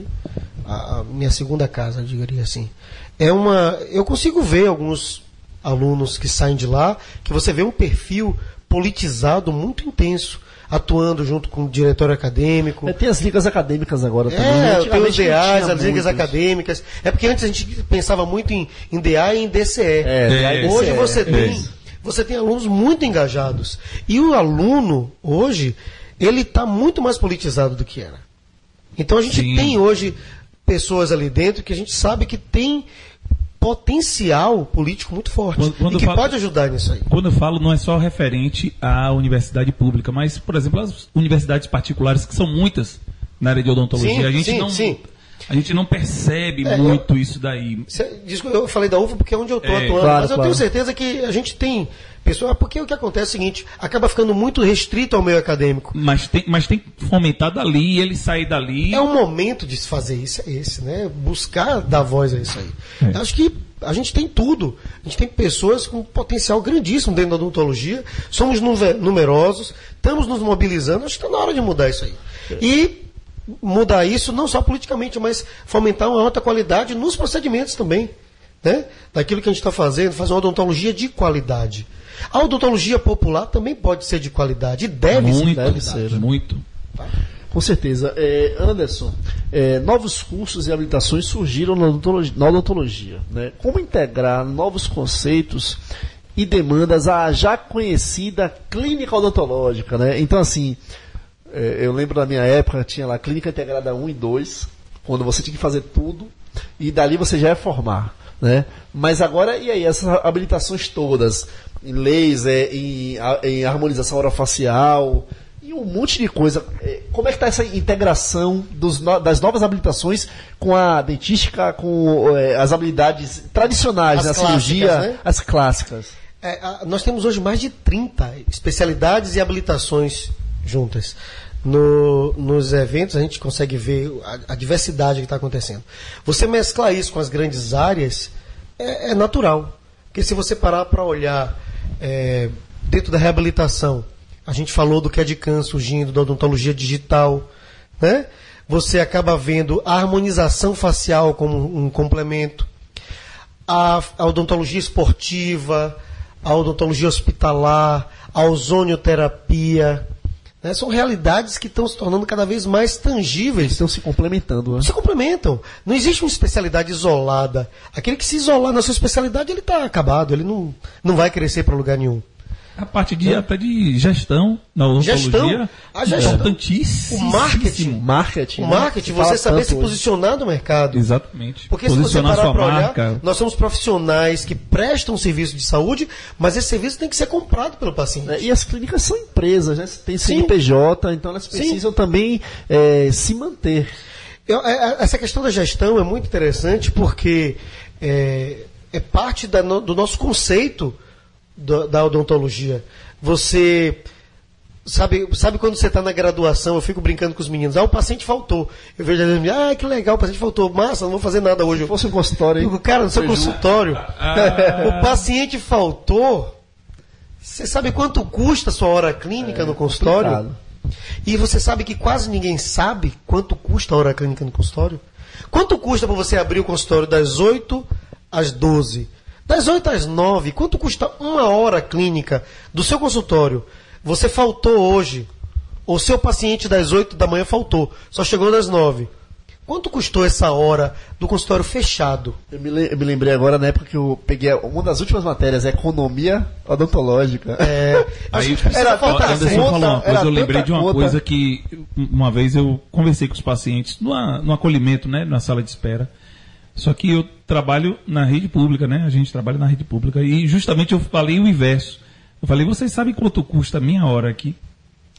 A, a, minha segunda casa, diria assim. É uma, eu consigo ver alguns alunos que saem de lá que você vê um perfil politizado muito intenso atuando junto com o diretório acadêmico. É, tem as ligas acadêmicas agora também. É, né? tem os DAs, as ligas acadêmicas. É porque antes a gente pensava muito em, em DA e em DCE. É, é, hoje você tem, você tem alunos muito engajados. E o aluno, hoje, ele está muito mais politizado do que era. Então a gente Sim. tem hoje pessoas ali dentro que a gente sabe que tem potencial político muito forte quando, quando e que falo, pode ajudar nisso aí. Quando eu falo, não é só referente à universidade pública, mas, por exemplo, as universidades particulares, que são muitas na área de odontologia. Sim, a gente sim, não, sim. A gente não percebe é, muito eu, isso daí. Eu falei da UFA porque é onde eu estou é, atuando, claro, mas eu claro. tenho certeza que a gente tem pessoas. Porque o que acontece é o seguinte: acaba ficando muito restrito ao meio acadêmico. Mas tem, mas tem que fomentar dali, ele sair dali. É o momento de se fazer isso, é esse, né? Buscar dar voz a isso aí. É. Acho que a gente tem tudo. A gente tem pessoas com potencial grandíssimo dentro da odontologia. Somos numerosos, estamos nos mobilizando. Acho que está na hora de mudar isso aí. E mudar isso não só politicamente, mas fomentar uma alta qualidade nos procedimentos também. Né? Daquilo que a gente está fazendo, fazer uma odontologia de qualidade. A odontologia popular também pode ser de qualidade, e deve muito, ser. Deve ser, muito. Tá? Com certeza. É, Anderson, é, novos cursos e habilitações surgiram na odontologia. Na odontologia né? Como integrar novos conceitos e demandas à já conhecida clínica odontológica? Né? Então, assim, eu lembro da minha época, tinha lá clínica integrada 1 e 2, quando você tinha que fazer tudo, e dali você já ia formar. Né? Mas agora, e aí, essas habilitações todas, em laser, em, em harmonização orofacial, e um monte de coisa. É, como é que está essa integração dos, das novas habilitações com a dentística, com é, as habilidades tradicionais as na cirurgia, né? as clássicas? É, nós temos hoje mais de 30 especialidades e habilitações juntas. No, nos eventos a gente consegue ver a, a diversidade que está acontecendo. Você mesclar isso com as grandes áreas é, é natural. Porque se você parar para olhar é, dentro da reabilitação, a gente falou do CAD-CAM surgindo, da odontologia digital, né? Você acaba vendo a harmonização facial como um complemento, a, a odontologia esportiva, a odontologia hospitalar, a ozonioterapia, né? São realidades que estão se tornando cada vez mais tangíveis. Estão se complementando. Né? Se complementam. Não existe uma especialidade isolada. Aquele que se isolar na sua especialidade, ele está acabado, ele não, não vai crescer para lugar nenhum. A parte de, é. até de gestão na odontologia. Gestão, a gestão. Importantíssimo. O marketing. Marketing. O marketing, né? você saber se posicionar no mercado. Exatamente. Porque Posicionar se você parar para olhar, nós somos profissionais que prestam serviço de saúde, mas esse serviço tem que ser comprado pelo paciente. É, e as clínicas são empresas, né? Tem CNPJ, então elas precisam Sim. também é, se manter. Eu, é, essa questão da gestão é muito interessante porque é, é parte da, do nosso conceito do, da odontologia. Você sabe, sabe quando você está na graduação, eu fico brincando com os meninos, ah, o paciente faltou. Eu vejo eles, ah, que legal, o paciente faltou, massa, não vou fazer nada hoje. Se fosse um consultório, hein? Cara, no seu consultório, ah. o paciente faltou. Você sabe quanto custa a sua hora clínica é, no consultório? Complicado. E você sabe que quase ninguém sabe quanto custa a hora clínica no consultório? Quanto custa para você abrir o consultório das 8 às 12? Das 8 às 9, quanto custa uma hora clínica do seu consultório? Você faltou hoje. O seu paciente das 8 da manhã faltou, só chegou das 9. Quanto custou essa hora do consultório fechado? Eu me, eu me, lembrei agora na época que eu peguei uma das últimas matérias, economia odontológica. É, Aí, era tanta Anderson conta, falou uma coisa, eu lembrei de uma conta. coisa que uma vez eu conversei com os pacientes no, no acolhimento, né, na sala de espera. Só que eu trabalho na rede pública, né? A gente trabalha na rede pública. E justamente eu falei o inverso. Eu falei, vocês sabem quanto custa a minha hora aqui?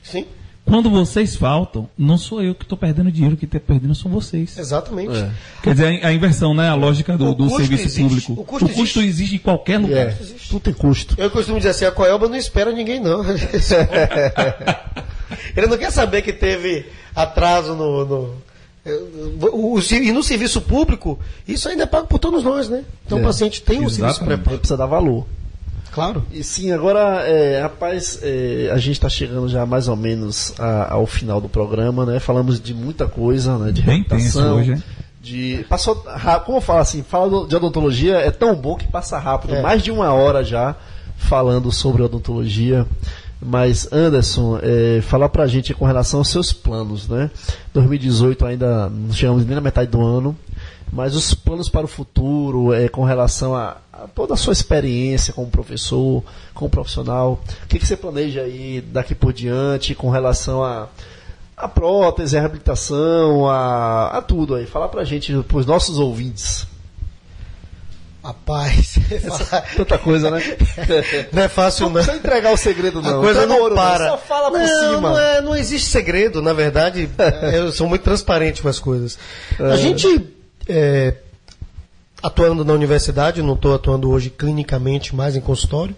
Sim. Quando vocês faltam, não sou eu que estou perdendo dinheiro, que está perdendo são vocês. Exatamente. É. Quer dizer, a, inversão, né? A lógica do, do serviço existe. público. O custo, o custo existe. existe. em qualquer lugar. É. Tudo tem custo. Eu costumo dizer assim, a Coelba não espera ninguém, não. Ele não quer saber que teve atraso no, no e no serviço público, isso ainda é pago por todos nós, né? Então é. o paciente tem um serviço pré-pago. precisa dar valor. Claro. E sim, agora, é, rapaz, é, a gente está chegando já mais ou menos a, ao final do programa, né? Falamos de muita coisa, né? De Bem hoje, hein? De, passou, como eu falo assim, fala de odontologia é tão bom que passa rápido, é. mais de uma hora já falando sobre odontologia. Mas, Anderson, é, falar pra gente com relação aos seus planos, né? 2018 ainda não chegamos nem na metade do ano, mas os planos para o futuro, é, com relação a, a toda a sua experiência como professor, como profissional, o que, que você planeja aí daqui por diante com relação a a prótese, a reabilitação, a, a tudo aí. Falar pra gente, pros nossos ouvintes. Rapaz, tanta coisa, né? não é fácil, não. Não precisa entregar o segredo, não. A coisa não, não para. Só fala por não, cima. Não, é, não existe segredo, na verdade. eu sou muito transparente com as coisas. É. A gente, é, atuando na universidade, não estou atuando hoje clinicamente mais em consultório.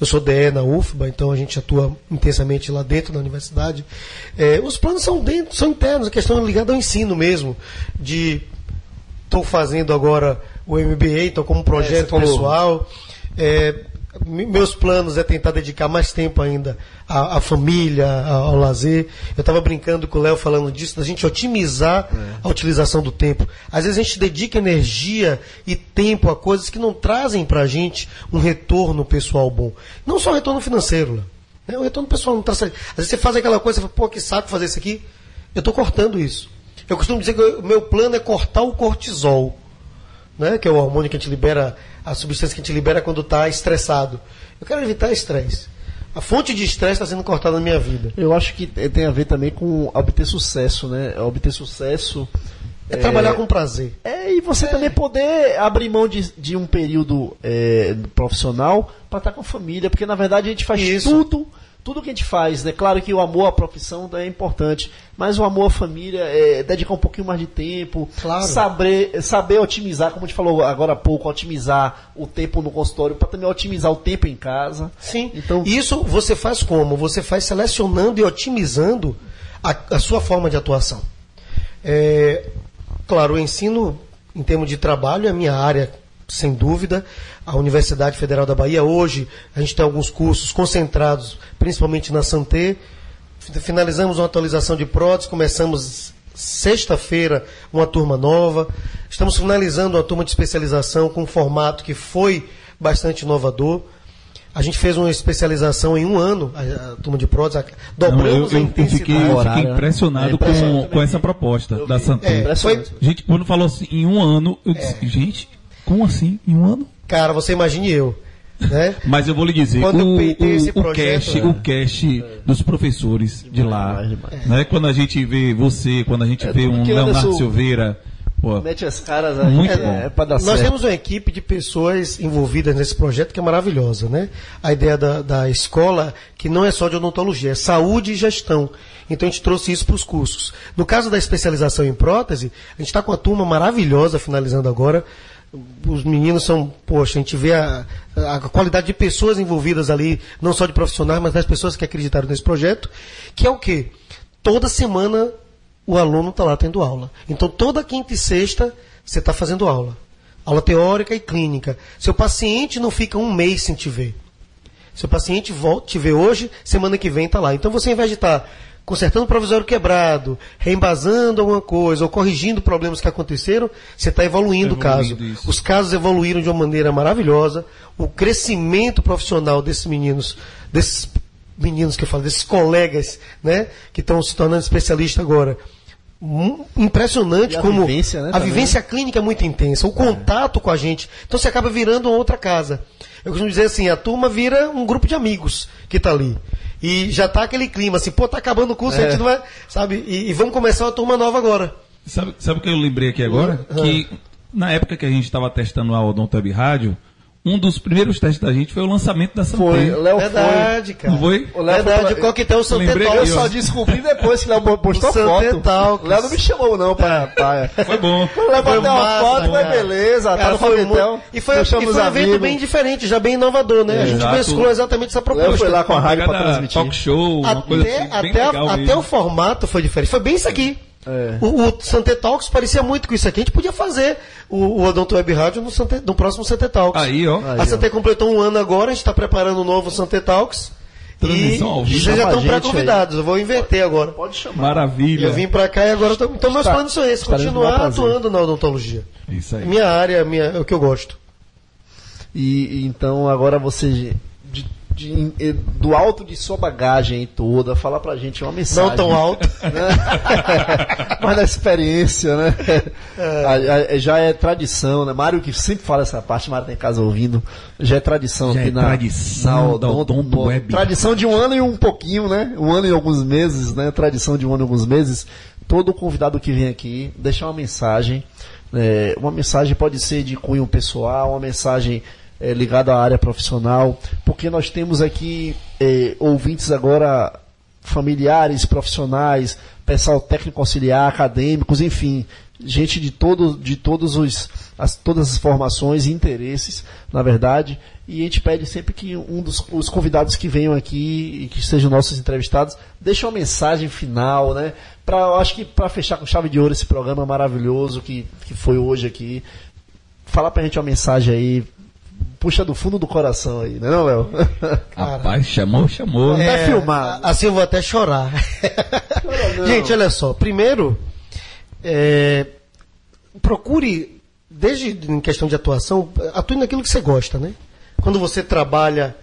Eu sou DE na UFBA, então a gente atua intensamente lá dentro da universidade. É, os planos são, dentro, são internos, a questão é ligada ao ensino mesmo. De estou fazendo agora o MBA, então como projeto é, pessoal. É, meus planos é tentar dedicar mais tempo ainda à, à família, ao, lazer. Eu estava brincando com o Léo falando disso, da gente otimizar é. a utilização do tempo. Às vezes a gente dedica energia e tempo a coisas que não trazem para a gente um retorno pessoal bom. Não só retorno financeiro, né? O retorno pessoal não traz. Às vezes você faz aquela coisa, você fala, pô, que saco fazer isso aqui. Eu estou cortando isso. Eu costumo dizer que o meu plano é cortar o cortisol né, que é o hormônio que a gente libera, a substância que a gente libera quando está estressado. Eu quero evitar estresse. A fonte de estresse está sendo cortada na minha vida. Eu acho que tem a ver também com obter sucesso, né? Obter sucesso. É, é trabalhar com prazer. É, e você é. também poder abrir mão de, de um período é, profissional para estar tá com a família, porque na verdade a gente faz Isso. tudo tudo que a gente faz, né? Claro que o amor à profissão é importante, mas o amor à família é dedicar um pouquinho mais de tempo, claro. saber, saber otimizar, como a gente falou agora há pouco, otimizar o tempo no consultório para também otimizar o tempo em casa. Sim. Então, isso você faz como? Você faz selecionando e otimizando a, a sua forma de atuação. É, claro, o ensino, em termos de trabalho, é a minha área, sem dúvida. A Universidade Federal da Bahia, hoje, a gente tem alguns cursos concentrados, principalmente na Santé. Finalizamos uma atualização de prótese, começamos sexta-feira uma turma nova. Estamos finalizando uma turma de especialização com um formato que foi bastante inovador. A gente fez uma especialização em um ano, a, a turma de prótese, dobramos Não, eu, a eu, eu fiquei, eu fiquei né? impressionado, É impressionante com, com essa proposta da Santé. É, foi, Gente, quando falou assim, em um ano, eu disse, gente, como assim, em um ano? cara, você imagine eu, né? Mas eu vou lhe dizer, Quando eu o, peitei esse o, o projeto, cache, é. o cache dos professores de lá, demais, demais. né? Quando a gente vê você, quando a gente vê um Leonardo Anderson- Silveira, pô, Mete as caras aí. Muito é, bom. é pra dar Nós certo. temos uma equipe de pessoas envolvidas nesse projeto que é maravilhosa, né? A ideia da, da escola, que não é só de odontologia, é saúde e gestão. Então a gente trouxe isso para os cursos. No caso da especialização em prótese, a gente está com uma turma maravilhosa finalizando agora. Os meninos são, poxa, a gente vê a, a qualidade de pessoas envolvidas ali, não só de profissionais, mas das pessoas que acreditaram nesse projeto, que é o quê? Toda semana o aluno está lá tendo aula. Então, toda quinta e sexta, você está fazendo aula. Aula teórica e clínica. Seu paciente não fica um mês sem te ver. Seu paciente volta, te vê hoje, semana que vem está lá. Então, você, ao invés de estar consertando o provisório quebrado, reembasando alguma coisa, ou corrigindo problemas que aconteceram, você está evoluindo o caso. Evoluindo isso. Os casos evoluíram de uma maneira maravilhosa. O crescimento profissional desses meninos, desses meninos que eu falo, desses colegas, né, que estão se tornando especialistas agora. Mu- Impressionante a como vivência, né, a também. vivência clínica é muito intensa, o contato com a gente. Então você acaba virando uma outra casa. Eu costumo dizer assim, a turma vira um grupo de amigos que está ali. E já tá aquele clima assim, pô, tá acabando o curso, a gente não vai, sabe? E, e vamos começar uma turma nova agora. Sabe, sabe o que eu lembrei aqui agora? Uhum. Que na época que a gente estava testando a Odonto Web Rádio, um dos primeiros testes da gente foi o lançamento da Foi, Santé. Léo Verdade, cara. Não foi? O Léo Verdade, foi o coquetel foi. Eu só descobri depois que o Léo postou O foto. Talks. Léo não me chamou não pra... pra... Foi bom. Léo Foi bateu uma massa, foto, foi cara. beleza, tá Cara, no foi coquetel. E foi, e foi um evento bem diferente, já bem inovador, né? A gente Exato. mesclou exatamente essa Léo proposta. foi lá com a rádio pra transmitir. Talk show, uma coisa Até, assim, bem até, legal até o formato foi diferente. Foi bem isso aqui. É. O, o Santé Talks parecia muito com isso aqui. A gente podia fazer o, o Odonto Web Rádio no, Santé- no próximo Santé Talks. Aí, ó. Aí, a Santé completou um ano agora, a gente está preparando um novo Santé Talks. E Transmissão ao vivo. vocês já estão pré-convidados. Eu vou inverter agora. Pode chamar. Maravilha. Eu vim pra cá e agora tô, então meus planos são esses, continuar atuando na odontologia. Isso aí. Minha área, minha, é o que eu gosto. E, e então agora você de- do alto de sua bagagem toda, falar pra gente uma mensagem. Não tão alto. Mas na experiência, né? É. A- já é tradição, né? Mário que sempre fala essa parte, Mário tem casa ouvindo, já é tradição Já aqui é na tradição da Odonto Web. Tradição de um ano e um pouquinho, né? Um ano e alguns meses, né? Tradição de um ano e alguns meses. Todo convidado que vem aqui deixar uma mensagem. É, uma mensagem pode ser de cunho pessoal, uma mensagem é, ligada à área profissional, porque nós temos aqui é, ouvintes agora familiares, profissionais, pessoal técnico auxiliar, acadêmicos, enfim, gente de todos de todos os as, todas as formações e interesses, na verdade, e a gente pede sempre que um dos os convidados que venham aqui e que sejam nossos entrevistados deixem uma mensagem final, né? Para acho que para fechar com chave de ouro esse programa maravilhoso que, que foi hoje aqui, falar pra gente uma mensagem aí, puxa do fundo do coração aí, né, não, Léo? Rapaz, chamou, chamou. Tá filmado. a- Assim eu vou até chorar. não. Gente, olha só. Primeiro, é, procure, desde em questão de atuação, atue naquilo que você gosta, né? Quando você trabalha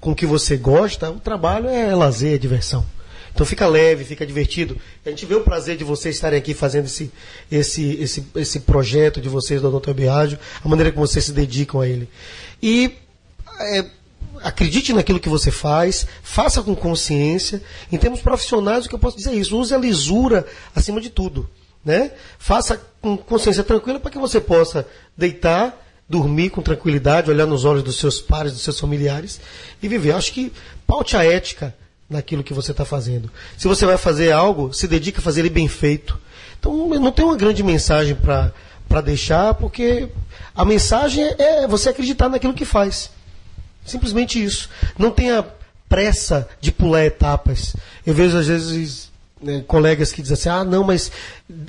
com o que você gosta, o trabalho é lazer, é diversão. Então fica leve, fica divertido. A gente vê o prazer de vocês estarem aqui fazendo esse, esse, esse, esse projeto de vocês do Doutor Biagio, a maneira como vocês se dedicam a ele. E é, acredite naquilo que você faz, faça com consciência. Em termos profissionais, o que eu posso dizer é isso: use a lisura acima de tudo. Né? Faça com consciência tranquila para que você possa deitar, dormir com tranquilidade, olhar nos olhos dos seus pares, dos seus familiares e viver. Acho que paute a ética naquilo que você está fazendo. Se você vai fazer algo, se dedique a fazer ele bem feito. Então, eu não tenho uma grande mensagem para deixar, porque a mensagem é você acreditar naquilo que faz. Simplesmente isso. Não tenha pressa de pular etapas. Eu vejo, às vezes, né, colegas que dizem assim: ah, não, mas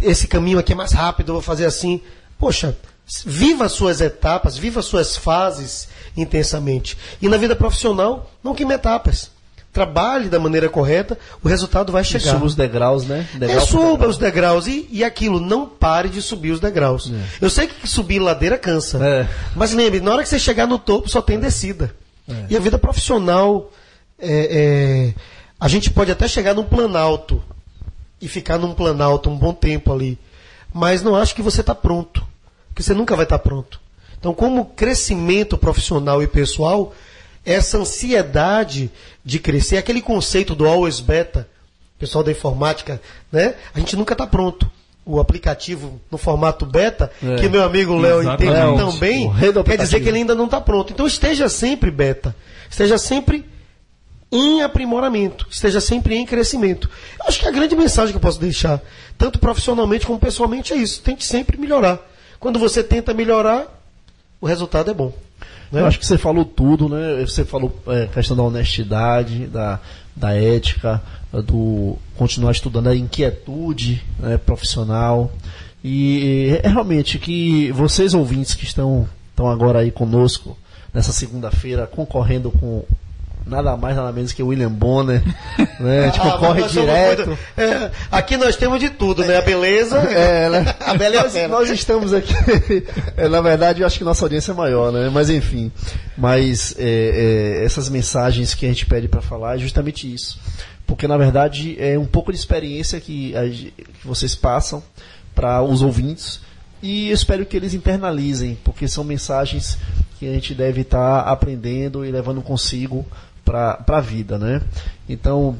esse caminho aqui é mais rápido, eu vou fazer assim. Poxa, viva as suas etapas, viva as suas fases intensamente. E na vida profissional, não queime etapas. Trabalhe da maneira correta, o resultado vai chegar. Suba os degraus, né? Degrau é, suba degrau. os degraus e, e aquilo, não pare de subir os degraus. É. Eu sei que subir ladeira cansa, é. mas lembre, na hora que você chegar no topo só tem descida. É. E a vida profissional, é, é, a gente pode até chegar num planalto e ficar num planalto um bom tempo ali, mas não acho que você está pronto, que você nunca vai estar tá pronto. Então, como crescimento profissional e pessoal, essa ansiedade de crescer, aquele conceito do always beta, pessoal da informática, né? A gente nunca está pronto. O aplicativo no formato beta, é, que meu amigo Léo entende tão bem, quer dizer que ele ainda não está pronto. Então esteja sempre beta. Esteja sempre em aprimoramento, esteja sempre em crescimento. Acho que a grande mensagem que eu posso deixar, tanto profissionalmente como pessoalmente, é isso. Tente sempre melhorar. Quando você tenta melhorar, o resultado é bom. Né? Eu acho que você falou tudo, né? Você falou é, questão da honestidade, da, da ética, do continuar estudando a inquietude né, profissional. E é realmente que vocês ouvintes que estão, estão agora aí conosco nessa segunda-feira concorrendo com nada mais, nada menos que o William Bonner, né? A gente ah, corre direto. É, aqui nós temos de tudo, né? A beleza. É, né? A beleza. Nós, nós estamos aqui. É, na verdade, eu acho que nossa audiência é maior, né? Mas enfim. Mas é, é, essas mensagens que a gente pede para falar é justamente isso. Porque na verdade é um pouco de experiência que, a, que vocês passam para os ouvintes e eu espero que eles internalizem, porque são mensagens que a gente deve estar tá aprendendo e levando consigo para a vida, né? Então,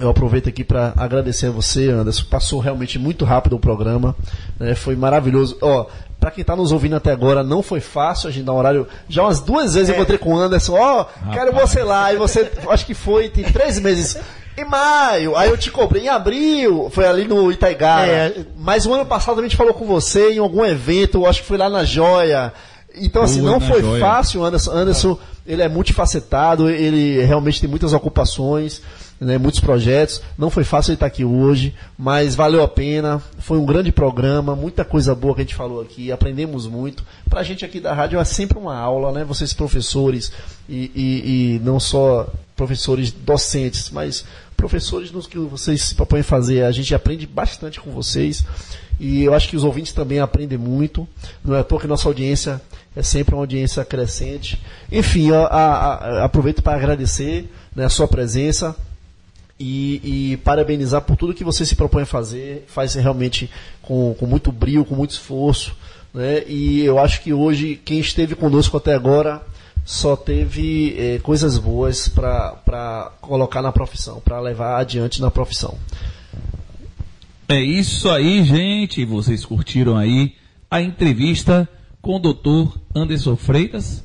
eu aproveito aqui para agradecer a você, Anderson. Passou realmente muito rápido o programa, né? foi maravilhoso. Ó, para quem está nos ouvindo até agora, não foi fácil a gente dar um horário. Já umas duas vezes é. eu encontrei com o Anderson. Ó, oh, quero você lá. E você, acho que foi, tem três meses. Em maio, aí eu te cobrei em abril, foi ali no Itaigara. É. Mas o ano passado a gente falou com você em algum evento, acho que foi lá na Joia. Então, assim, não foi joia. fácil, Anderson. Anderson, ele é multifacetado, ele realmente tem muitas ocupações, né, muitos projetos. Não foi fácil ele estar aqui hoje, mas valeu a pena. Foi um grande programa, muita coisa boa que a gente falou aqui, aprendemos muito. Para a gente aqui da rádio é sempre uma aula, né? Vocês professores e, e, e não só professores docentes, mas professores nos que vocês se propõem fazer. A gente aprende bastante com vocês e eu acho que os ouvintes também aprendem muito. Não é à toa que nossa audiência é sempre uma audiência crescente. Enfim, a, a, a, aproveito para agradecer né, a sua presença e, e, parabenizar por tudo que você se propõe a fazer. Faz realmente com, com muito brilho, com muito esforço. Né? E eu acho que hoje, quem esteve conosco até agora, só teve eh, coisas boas para colocar na profissão, para levar adiante na profissão. É isso aí, gente. Vocês curtiram aí a entrevista com o doutor Anderson Freitas.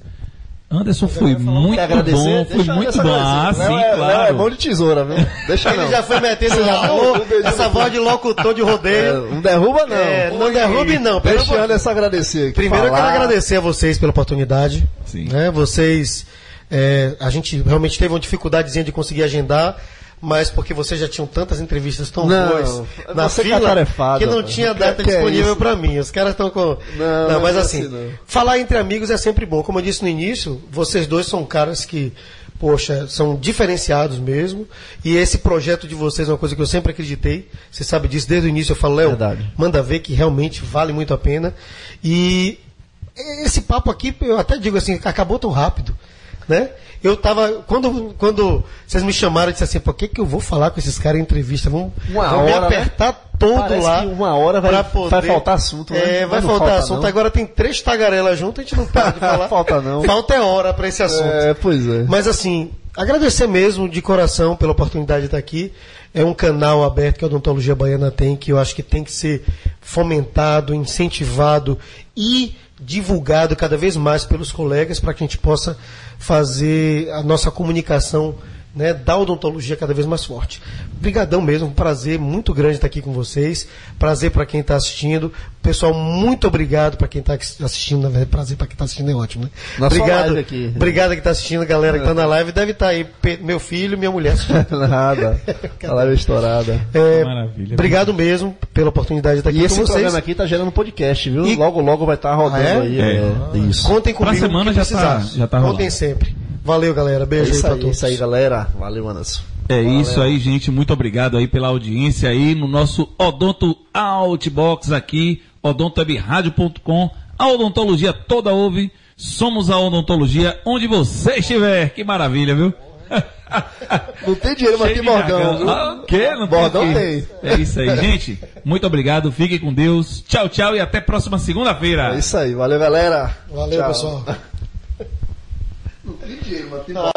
Anderson foi muito bom, foi muito bom. Ah, sim, é, claro. É bom de tesoura, viu? Deixa Ele não. já foi metendo na boca essa voz de locutor de rodeio. É, não derruba não. É, não derrube não. Deixa o Anderson agradecer. Primeiro falar. eu quero agradecer a vocês pela oportunidade. Sim. Né? Vocês, é, a gente realmente teve uma dificuldadezinha de conseguir agendar mas porque vocês já tinham tantas entrevistas tão não, boas na fila que não tinha data que disponível é para mim. Os caras estão com. Não, não mas é assim, assim falar entre amigos é sempre bom. Como eu disse no início, vocês dois são caras que, poxa, são diferenciados mesmo. E esse projeto de vocês é uma coisa que eu sempre acreditei. Você sabe disso desde o início. Eu falo, Léo, manda ver que realmente vale muito a pena. E esse papo aqui, eu até digo assim, acabou tão rápido né? Eu tava. Quando, quando vocês me chamaram, eu disse assim, por que, que eu vou falar com esses caras em entrevista? Vamos hora, me né? apertar né? todo Parece lá. uma hora vai, poder, vai faltar assunto, né? É, vai faltar falta, assunto. Não. Agora tem três tagarelas juntos, a gente não pode falar. falta não. Falta é hora para esse assunto. É, pois é. Mas assim, agradecer mesmo de coração pela oportunidade de estar aqui. É um canal aberto que a Odontologia Baiana tem, que eu acho que tem que ser fomentado, incentivado e divulgado cada vez mais pelos colegas para que a gente possa fazer a nossa comunicação né, da odontologia cada vez mais forte. Obrigadão mesmo, um prazer muito grande estar aqui com vocês. Prazer para quem está assistindo. Pessoal, muito obrigado para quem está assistindo. Na verdade, prazer para quem está assistindo é ótimo, né? Nossa obrigado, live aqui. obrigado que está assistindo, galera que está na live. Deve estar aí pe- meu filho e minha mulher. Nada. A live estourada. É, Maravilha. Obrigado mesmo pela oportunidade de estar aqui E esse com vocês. programa aqui tá gerando podcast, viu? E- Logo, logo vai estar rodando Ah, é? aí. É. é, Isso. Contem Pra comigo. semana que já tá- precisar. já tá rolando. Contem sempre. Valeu, galera. É Beijo aí pra aí, todos. isso aí, galera. Valeu, Anderson. É isso aí, gente. Muito obrigado aí pela audiência aí no nosso Odonto Outbox aqui, odontowebradio.com. A odontologia toda ouve. Somos a odontologia onde você estiver. Que maravilha, viu? Não tem dinheiro, mas Cheio tem bordão. Ah, quê? Não Bordão aqui. tem. É isso aí, gente. Muito obrigado. Fiquem com Deus. Tchau, tchau e até próxima segunda-feira. É isso aí. Valeu, galera. Valeu, Tchau. pessoal. Não tem dinheiro, mas tem bordão.